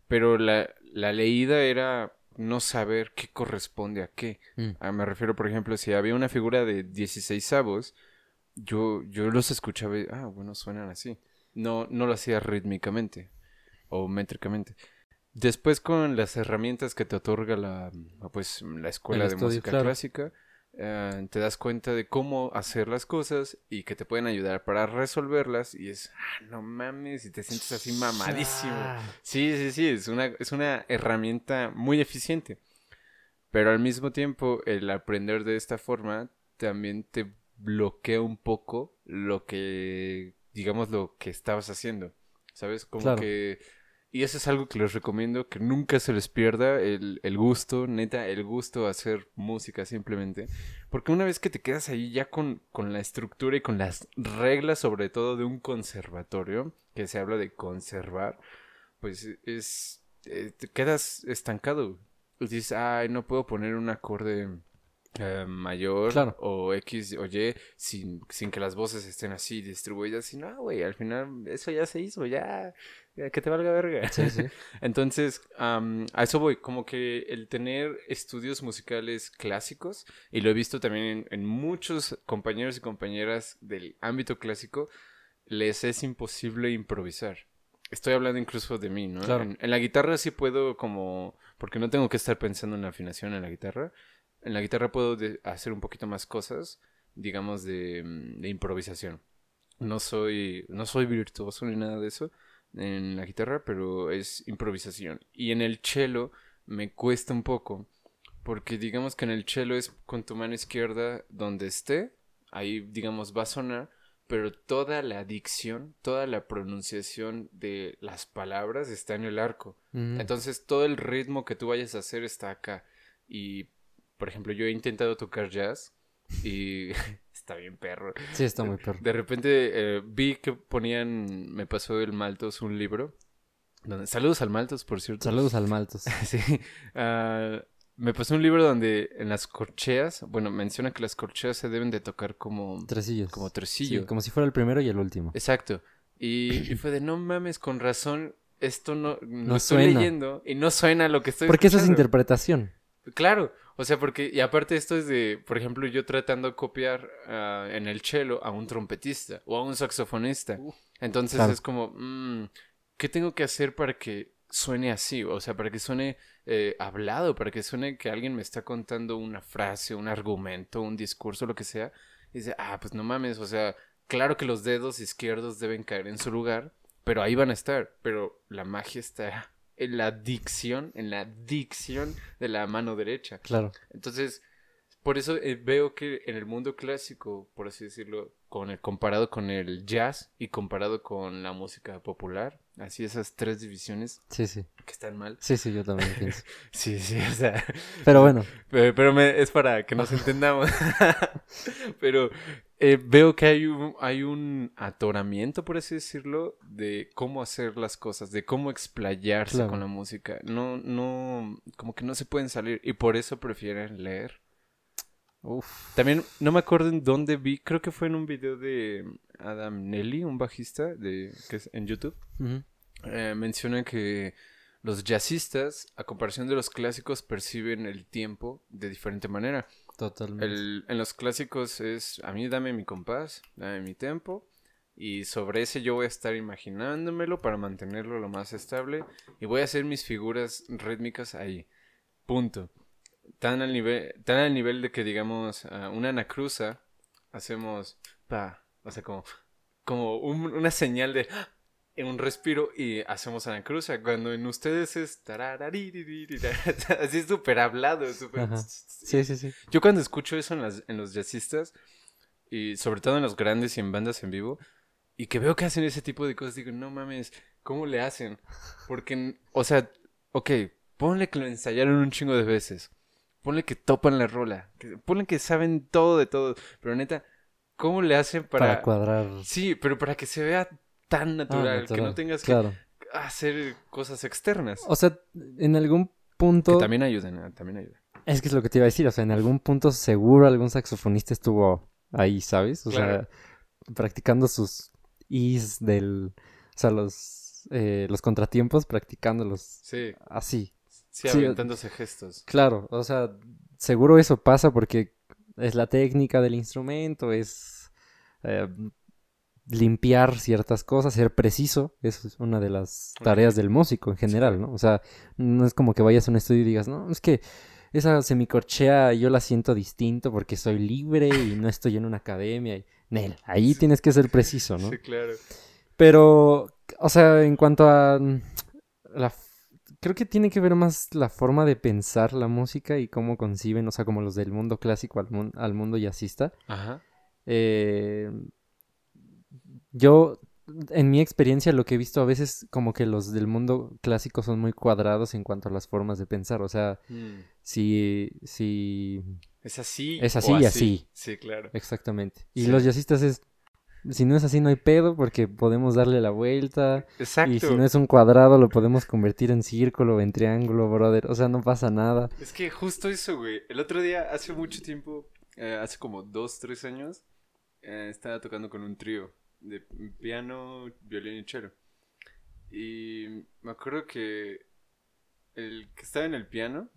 Pero la, la leída era no saber qué corresponde a qué. Mm. Ah, me refiero, por ejemplo, si había una figura de 16 avos, yo, yo los escuchaba y, ah, bueno, suenan así. No, no lo hacía rítmicamente o métricamente. Después con las herramientas que te otorga la, pues, la escuela El de estudio, música claro. clásica, eh, te das cuenta de cómo hacer las cosas y que te pueden ayudar para resolverlas y es, ah, no mames, y te sientes así mamadísimo. Sí, sí, sí, es una, es una herramienta muy eficiente. Pero al mismo tiempo, el aprender de esta forma también te bloquea un poco lo que, digamos, lo que estabas haciendo. ¿Sabes? Como Claro. que... Y eso es algo que les recomiendo, que nunca se les pierda el, el gusto, neta, el gusto a hacer música simplemente. Porque una vez que te quedas ahí ya con, con la estructura y con las reglas, sobre todo de un conservatorio, que se habla de conservar, pues es eh, te quedas estancado. Dices, ay, no puedo poner un acorde eh, mayor Claro. o X o Y sin, sin que las voces estén así distribuidas. Y no, güey, al final eso ya se hizo, ya, ya que te valga verga. Sí, sí. Entonces, am, a eso voy, como que el tener estudios musicales clásicos, y lo he visto también en, en muchos compañeros y compañeras del ámbito clásico, les es imposible improvisar. Estoy hablando incluso de mí, ¿no? Claro. En, en la guitarra sí puedo como, porque no tengo que estar pensando en la afinación en la guitarra. En la guitarra puedo hacer un poquito más cosas, digamos, de, mm, de improvisación. No soy, no soy virtuoso ni nada de eso en la guitarra, pero es improvisación. Y en el cello me cuesta un poco, porque digamos que en el cello es con tu mano izquierda donde esté, ahí digamos va a sonar, pero toda la dicción, toda la pronunciación de las palabras está en el arco. Mm. Entonces todo el ritmo que tú vayas a hacer está acá. Y, por ejemplo, yo he intentado tocar jazz y está bien perro. Sí, está muy perro. De repente eh, vi que ponían, me pasó el Maltos un libro. Donde, saludos al Maltos, por cierto. Saludos al Maltos. Sí. Ah, me pasó un libro donde en las corcheas, bueno, menciona que las corcheas se deben de tocar como, Tresillos. como Sí, tresillo. como si fuera el primero y el último. Exacto. Y, y fue de, no mames, con razón, esto no, lo No estoy suena. leyendo y no suena lo que estoy Porque eso es escuchando. interpretación. Claro, o sea, porque, y aparte esto es de, por ejemplo, yo tratando de copiar ah, en el cello a un trompetista o a un saxofonista. Entonces Claro. es como, mm, ¿qué tengo que hacer para que suene así? O sea, para que suene eh, hablado, para que suene que alguien me está contando una frase, un argumento, un discurso, lo que sea. Y dice, ah, pues no mames, o sea, claro que los dedos izquierdos deben caer en su lugar, pero ahí van a estar. Pero la magia está en la dicción, en la dicción de la mano derecha. Claro. Entonces, por eso eh, veo que en el mundo clásico, por así decirlo, con el, comparado con el jazz y comparado con la música popular, así esas tres divisiones Sí, sí. que están mal. Sí, sí, yo también pienso. Sí, sí, o sea, Pero bueno, pero, pero me- es para que nos entendamos. pero eh, veo que hay un, hay un atoramiento, por así decirlo, de cómo hacer las cosas, de cómo explayarse Claro. con la música. No, no, como que no se pueden salir y por eso prefieren leer. uff. También no me acuerdo en dónde vi, creo que fue en un video de Adam Nelly, un bajista de, que es en YouTube. Eh, menciona que los jazzistas, a comparación de los clásicos, perciben el tiempo de diferente manera. Totalmente. En los clásicos es, a mí dame mi compás, dame mi tempo, y sobre ese yo voy a estar imaginándomelo para mantenerlo lo más estable, y voy a hacer mis figuras rítmicas ahí. Punto. Tan al nivel, tan al nivel de que digamos ah, una anacruza, hacemos pa, o sea como, como un- una señal de. En un respiro y hacemos anacruza. Cuando en ustedes es así súper hablado, súper Ajá. Sí, sí, sí. yo cuando escucho eso en, las, en los jazzistas, y sobre todo en los grandes y en bandas en vivo, y que veo que hacen ese tipo de cosas, digo, no mames, ¿cómo le hacen? Porque, o sea, ok, ponle que lo ensayaron un chingo de veces, ponle que topan la rola, ponle que saben todo de todo, pero neta, ¿cómo le hacen Para, para... cuadrar. Sí, pero para que se vea tan Ah, natural, que no tengas Claro. que hacer cosas externas. O sea, en algún punto. Que también ayuden, ah, también ayuden. Es que es lo que te iba a decir. O sea, en algún punto seguro algún saxofonista estuvo ahí, ¿sabes? O Claro. sea, practicando sus is del. O sea, los, eh, los contratiempos, practicándolos Sí, así. sí, Sí, aventándose gestos. Claro, o sea, seguro eso pasa porque es la técnica del instrumento, es eh, limpiar ciertas cosas, ser preciso, eso es una de las tareas del músico en general, ¿no? O sea, no es como que vayas a un estudio y digas, no, es que esa semicorchea yo la siento distinto porque soy libre y no estoy en una academia. Y... Nel, ahí tienes que ser preciso, ¿no? Sí, claro. Pero, o sea, en cuanto a la... Creo que tiene que ver más la forma de pensar la música y cómo conciben, o sea, como los del mundo clásico al, al mundo jazzista. Ajá. Eh, yo, en mi experiencia, lo que he visto a veces como que los del mundo clásico son muy cuadrados en cuanto a las formas de pensar. O sea, Mm. si, si, Es así. Es o así y así. Sí, claro. exactamente. Y Sí. los jazzistas es, si no es así, no hay pedo porque podemos darle la vuelta. Exacto. Y si no es un cuadrado, lo podemos convertir en círculo o en triángulo, brother. O sea, no pasa nada. Es que justo eso, güey. El otro día, hace mucho tiempo, eh, hace como dos, tres años, eh, estaba tocando con un trío de piano, violín y cello. Y me acuerdo que el que estaba en el piano,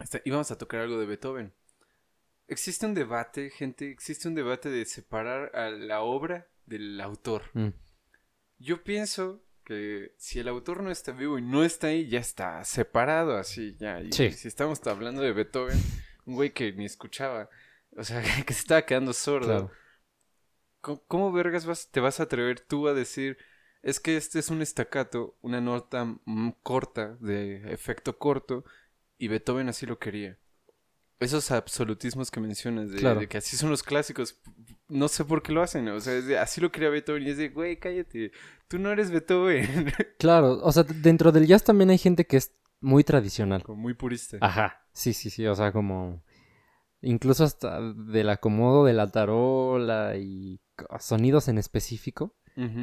esta- íbamos a tocar algo de Beethoven. Existe un debate, gente, existe un debate de separar a la obra del autor. Mm, Yo pienso que si el autor no está vivo y no está ahí, ya está separado así, ya. Y Sí. si estamos hablando de Beethoven, un güey que ni escuchaba, o sea, que se estaba quedando sordo. claro. ¿Cómo, cómo vergas vas- te vas a atrever tú a decir, es que este es un estacato, una nota mm, corta, de efecto corto, y Beethoven así lo quería? Esos absolutismos que mencionas, de, Claro. de que así son los clásicos, no sé por qué lo hacen, o sea, es de, así lo quería Beethoven, y es de, güey, cállate, tú no eres Beethoven, Claro, o sea, dentro del jazz también hay gente que es muy tradicional. como muy purista. Ajá. Sí, sí, sí, o sea, como incluso hasta del acomodo de la tarola y sonidos en específico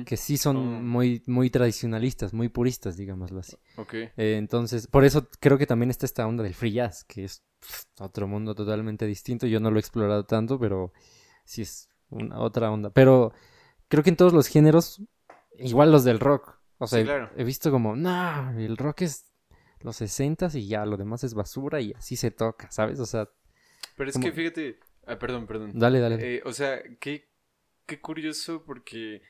que sí son Oh. muy muy tradicionalistas, muy puristas, digámoslo así. Ok, Eh, entonces, por eso creo que también está esta onda del free jazz, que es pff, otro mundo totalmente distinto. Yo no lo he explorado tanto, pero sí es una otra onda. Pero creo que en todos los géneros, igual los del rock. O sea, Sí, he- claro. he visto como, no, el rock es los 60 y ya, lo demás es basura y así se toca, ¿sabes? O sea, pero es que fíjate, ah, perdón, perdón. dale, dale. Eh, o sea, qué, qué curioso porque,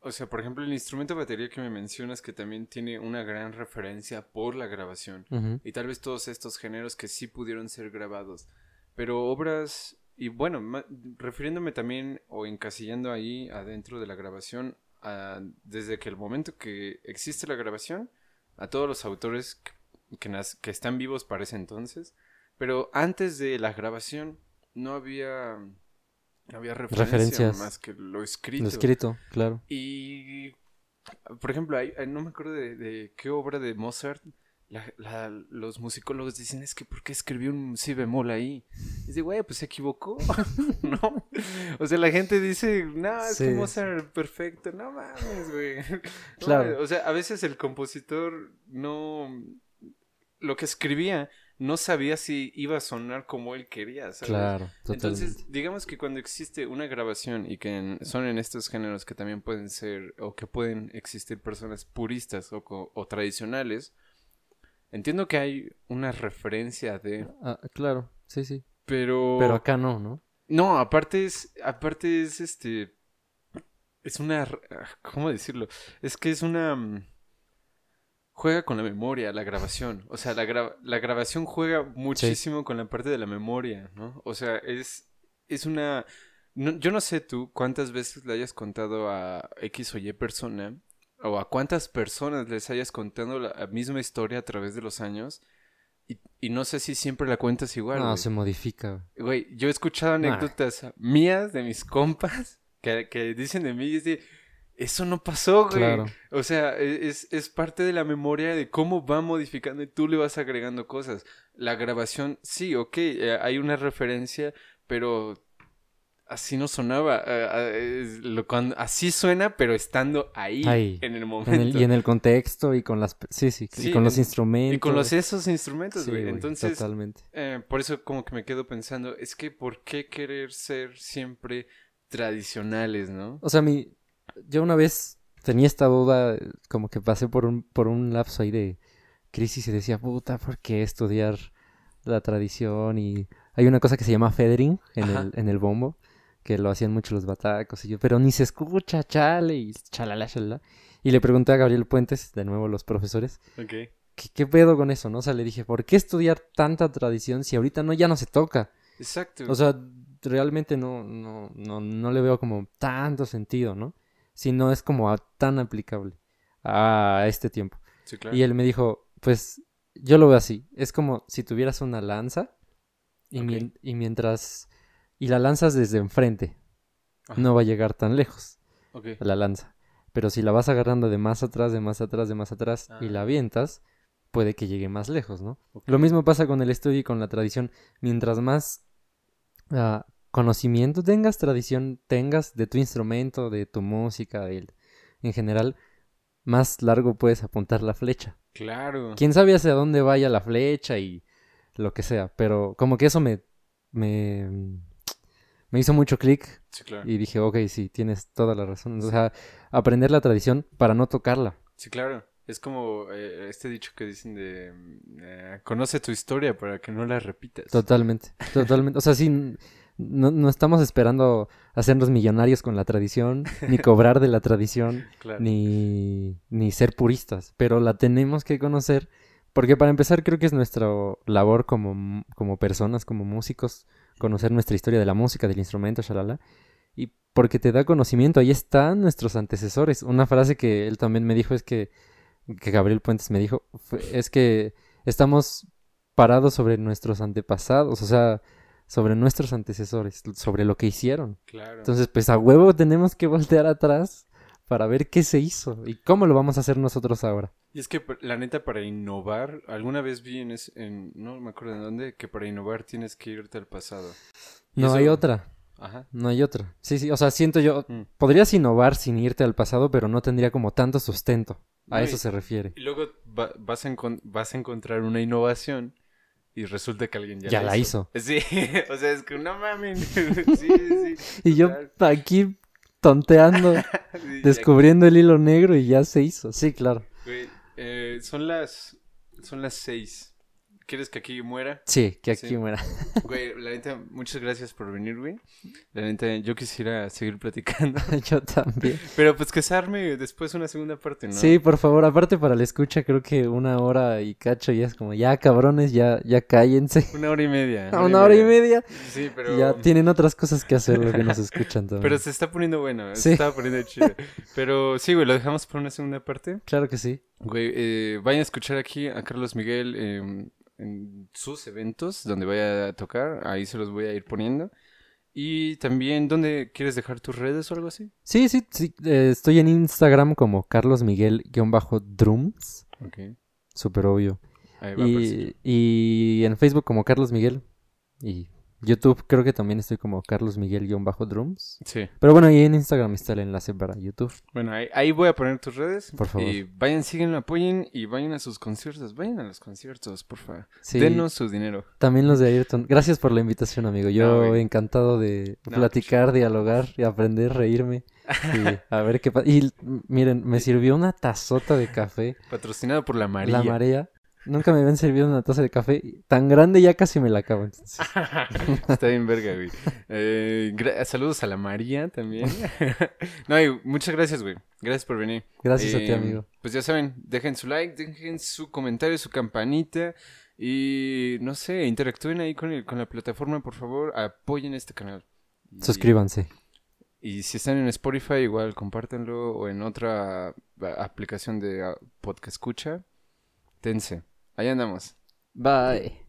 o sea, por ejemplo, el instrumento de batería que me mencionas que también tiene una gran referencia por la grabación. Y tal vez todos estos géneros que sí pudieron ser grabados. Pero obras y bueno, refiriéndome también o encasillando ahí adentro de la grabación, a- desde que el momento que existe la grabación, a todos los autores que, que están vivos para ese entonces, pero antes de la grabación no había, no había referencia Referencias. más que lo escrito. Lo escrito, claro. Y, por ejemplo, hay- no me acuerdo de, de qué obra de Mozart. la- la- los musicólogos dicen, es que ¿por qué escribió un si bemol ahí? Y dice, güey, pues se equivocó, ¿no? O sea, la gente dice, no, es que Sí. Mozart perfecto, no mames, güey. Claro. O sea, a veces el compositor no... Lo que escribía no sabía si iba a sonar como él quería, ¿sabes? Claro, totalmente. Entonces, digamos que cuando existe una grabación y que en- son en estos géneros que también pueden ser o que pueden existir personas puristas o, o tradicionales, entiendo que hay una referencia de, Ah, claro, sí, sí. pero Pero acá no, ¿no? no, aparte es aparte es este es una ah, ¿cómo decirlo? Es que es una mm, juega con la memoria, la grabación. O sea, la, gra- la grabación juega muchísimo con la parte de la memoria, ¿no? O sea, es, es una... no- yo no sé tú cuántas veces le hayas contado a X o Y persona, o a cuántas personas les hayas contado la misma historia a través de los años, y, y no sé si siempre la cuentas igual. no, se modifica. Güey, yo he escuchado Nah. anécdotas mías de mis compas que, que dicen de mí y de, eso no pasó, güey. Claro. O sea, e- es, es parte de la memoria de cómo va modificando y tú le vas agregando cosas. La grabación, sí, ok, eh, hay una referencia, pero así no sonaba. eh, eh, lo- cuando- así suena, pero estando ahí, Ahí, en el En momento. el- y en el contexto y con las... Sí, sí, Sí, y con los en- instrumentos. Y con los esos instrumentos, Sí, güey. güey, Entonces, totalmente. por eso como que me quedo pensando, es que ¿por qué querer ser siempre tradicionales, no? O sea, mi, yo una vez tenía esta duda, como que pasé por un, por un lapso ahí de crisis y decía, puta, ¿por qué estudiar la tradición? Y hay una cosa que se llama feathering en el, en el bombo, que lo hacían mucho los batacos y yo, pero ni se escucha, chale, y chalala, chalala. Y le pregunté a Gabriel Puentes, de nuevo los profesores, Ok. ¿qué, qué pedo con eso, no? O sea, le dije, ¿por qué estudiar tanta tradición si ahorita no, ya no se toca? Exacto. O sea, realmente no, no, no, no le veo como tanto sentido, ¿no? Si no es como a- tan aplicable a este tiempo. sí, claro. Y él me dijo, pues yo lo veo así, es como si tuvieras una lanza y, mientras... Y la lanzas desde enfrente, Ajá. no va a llegar tan lejos la lanza. Pero si la vas agarrando de más atrás, de más atrás, de más atrás y la Ah. avientas, puede que llegue más lejos, ¿no? Lo mismo pasa con el estudio y con la tradición. Mientras más ah, conocimiento tengas, tradición tengas de tu instrumento, de tu música, del- en general, más largo puedes apuntar la flecha. Claro. Quién sabe hacia dónde vaya la flecha y lo que sea, pero como que eso me, me, me hizo mucho clic Sí, claro. y dije, ok, sí, tienes toda la razón. O sea, aprender la tradición para no tocarla. Sí, claro. Es como eh, este dicho que dicen de mm, eh, conoce tu historia para que no la repitas. Totalmente, totalmente. O sea, sí, n- no, no estamos esperando hacernos millonarios con la tradición, ni cobrar de la tradición, Claro. ni, ni ser puristas, pero la tenemos que conocer, porque para empezar creo que es nuestra labor como, como personas, como músicos, conocer nuestra historia de la música, del instrumento, shalala, y porque te da conocimiento, ahí están nuestros antecesores. Una frase que él también me dijo es que, que Gabriel Puentes me dijo, fue- es que estamos parados sobre nuestros antepasados, o sea, sobre nuestros antecesores, sobre lo que hicieron. Claro. Entonces, pues a huevo tenemos que voltear atrás para ver qué se hizo y cómo lo vamos a hacer nosotros ahora. Y es que la neta para innovar, alguna vez vi en, es- en no me acuerdo de dónde, que para innovar tienes que irte al pasado. Y No eso- hay otra, Ajá. no hay otra. Sí, sí, o sea, siento yo, Mm. podrías innovar sin irte al pasado, pero no tendría como tanto sustento. A No, eso y- se refiere. Y luego va- vas, a encon- vas a encontrar una innovación y resulta que alguien ya, Ya la hizo. Sí, o sea, es que no mames. sí, sí. Y yo aquí tonteando, Sí, descubriendo el hilo negro y ya se hizo. Sí, claro. Güey, eh, son las son las seis ¿Quieres que aquí muera? Sí, que aquí Sí. muera. Güey, la neta, muchas gracias por venir, güey. La neta, yo quisiera seguir platicando. Yo también. Pero pues que se arme después una segunda parte, ¿no? Sí, por favor, aparte para la escucha, creo que una hora y cacho ya es como, ya cabrones, ya, ya cállense. Una hora y media. A una hora y media. Sí, pero... Ya tienen otras cosas que hacer lo que nos escuchan también. Pero se está poniendo bueno, Sí. se está poniendo chido. Pero sí, güey, lo dejamos por una segunda parte. Claro que sí. Güey, eh, vayan a escuchar aquí a Carlos Miguel eh, en sus eventos, donde vaya a tocar. Ahí se los voy a ir poniendo. Y también, ¿dónde quieres dejar tus redes o algo así? Sí, sí, sí. eh, estoy en Instagram como Carlos Miguel-Drums. Ok. Súper obvio. Ahí va. Y, y en Facebook como Carlos Miguel. Y YouTube creo que también estoy como Carlos Miguel-Drums. Sí. Pero bueno, ahí en Instagram está el enlace para YouTube. Bueno, ahí, ahí voy a poner tus redes. Por favor. Y vayan, síguenlo, apoyen y vayan a sus conciertos. Vayan a los conciertos, por favor. Sí, Denos su dinero. también los de Ayrton. Gracias por la invitación, amigo. Yo No, encantado de No, platicar, dialogar y aprender, reírme. Y a ver qué pasa. Y miren, me sirvió una tazota de café. Patrocinado por la María. La marea. Nunca me habían servido una taza de café tan grande, ya casi me la acabo. entonces. Está bien verga, güey. Eh, saludos a la María también. no, y muchas gracias, güey. Gracias por venir. Gracias a ti, Eh, amigo. Pues ya saben, dejen su like, dejen su comentario, su campanita. Y no sé, interactúen ahí con, el, con la plataforma, por favor. Apoyen este canal. Y- Suscríbanse. Y si están en Spotify, igual compártanlo. O en otra ah, aplicación de ah, podcast escucha. Tense. Ahí andamos. Bye.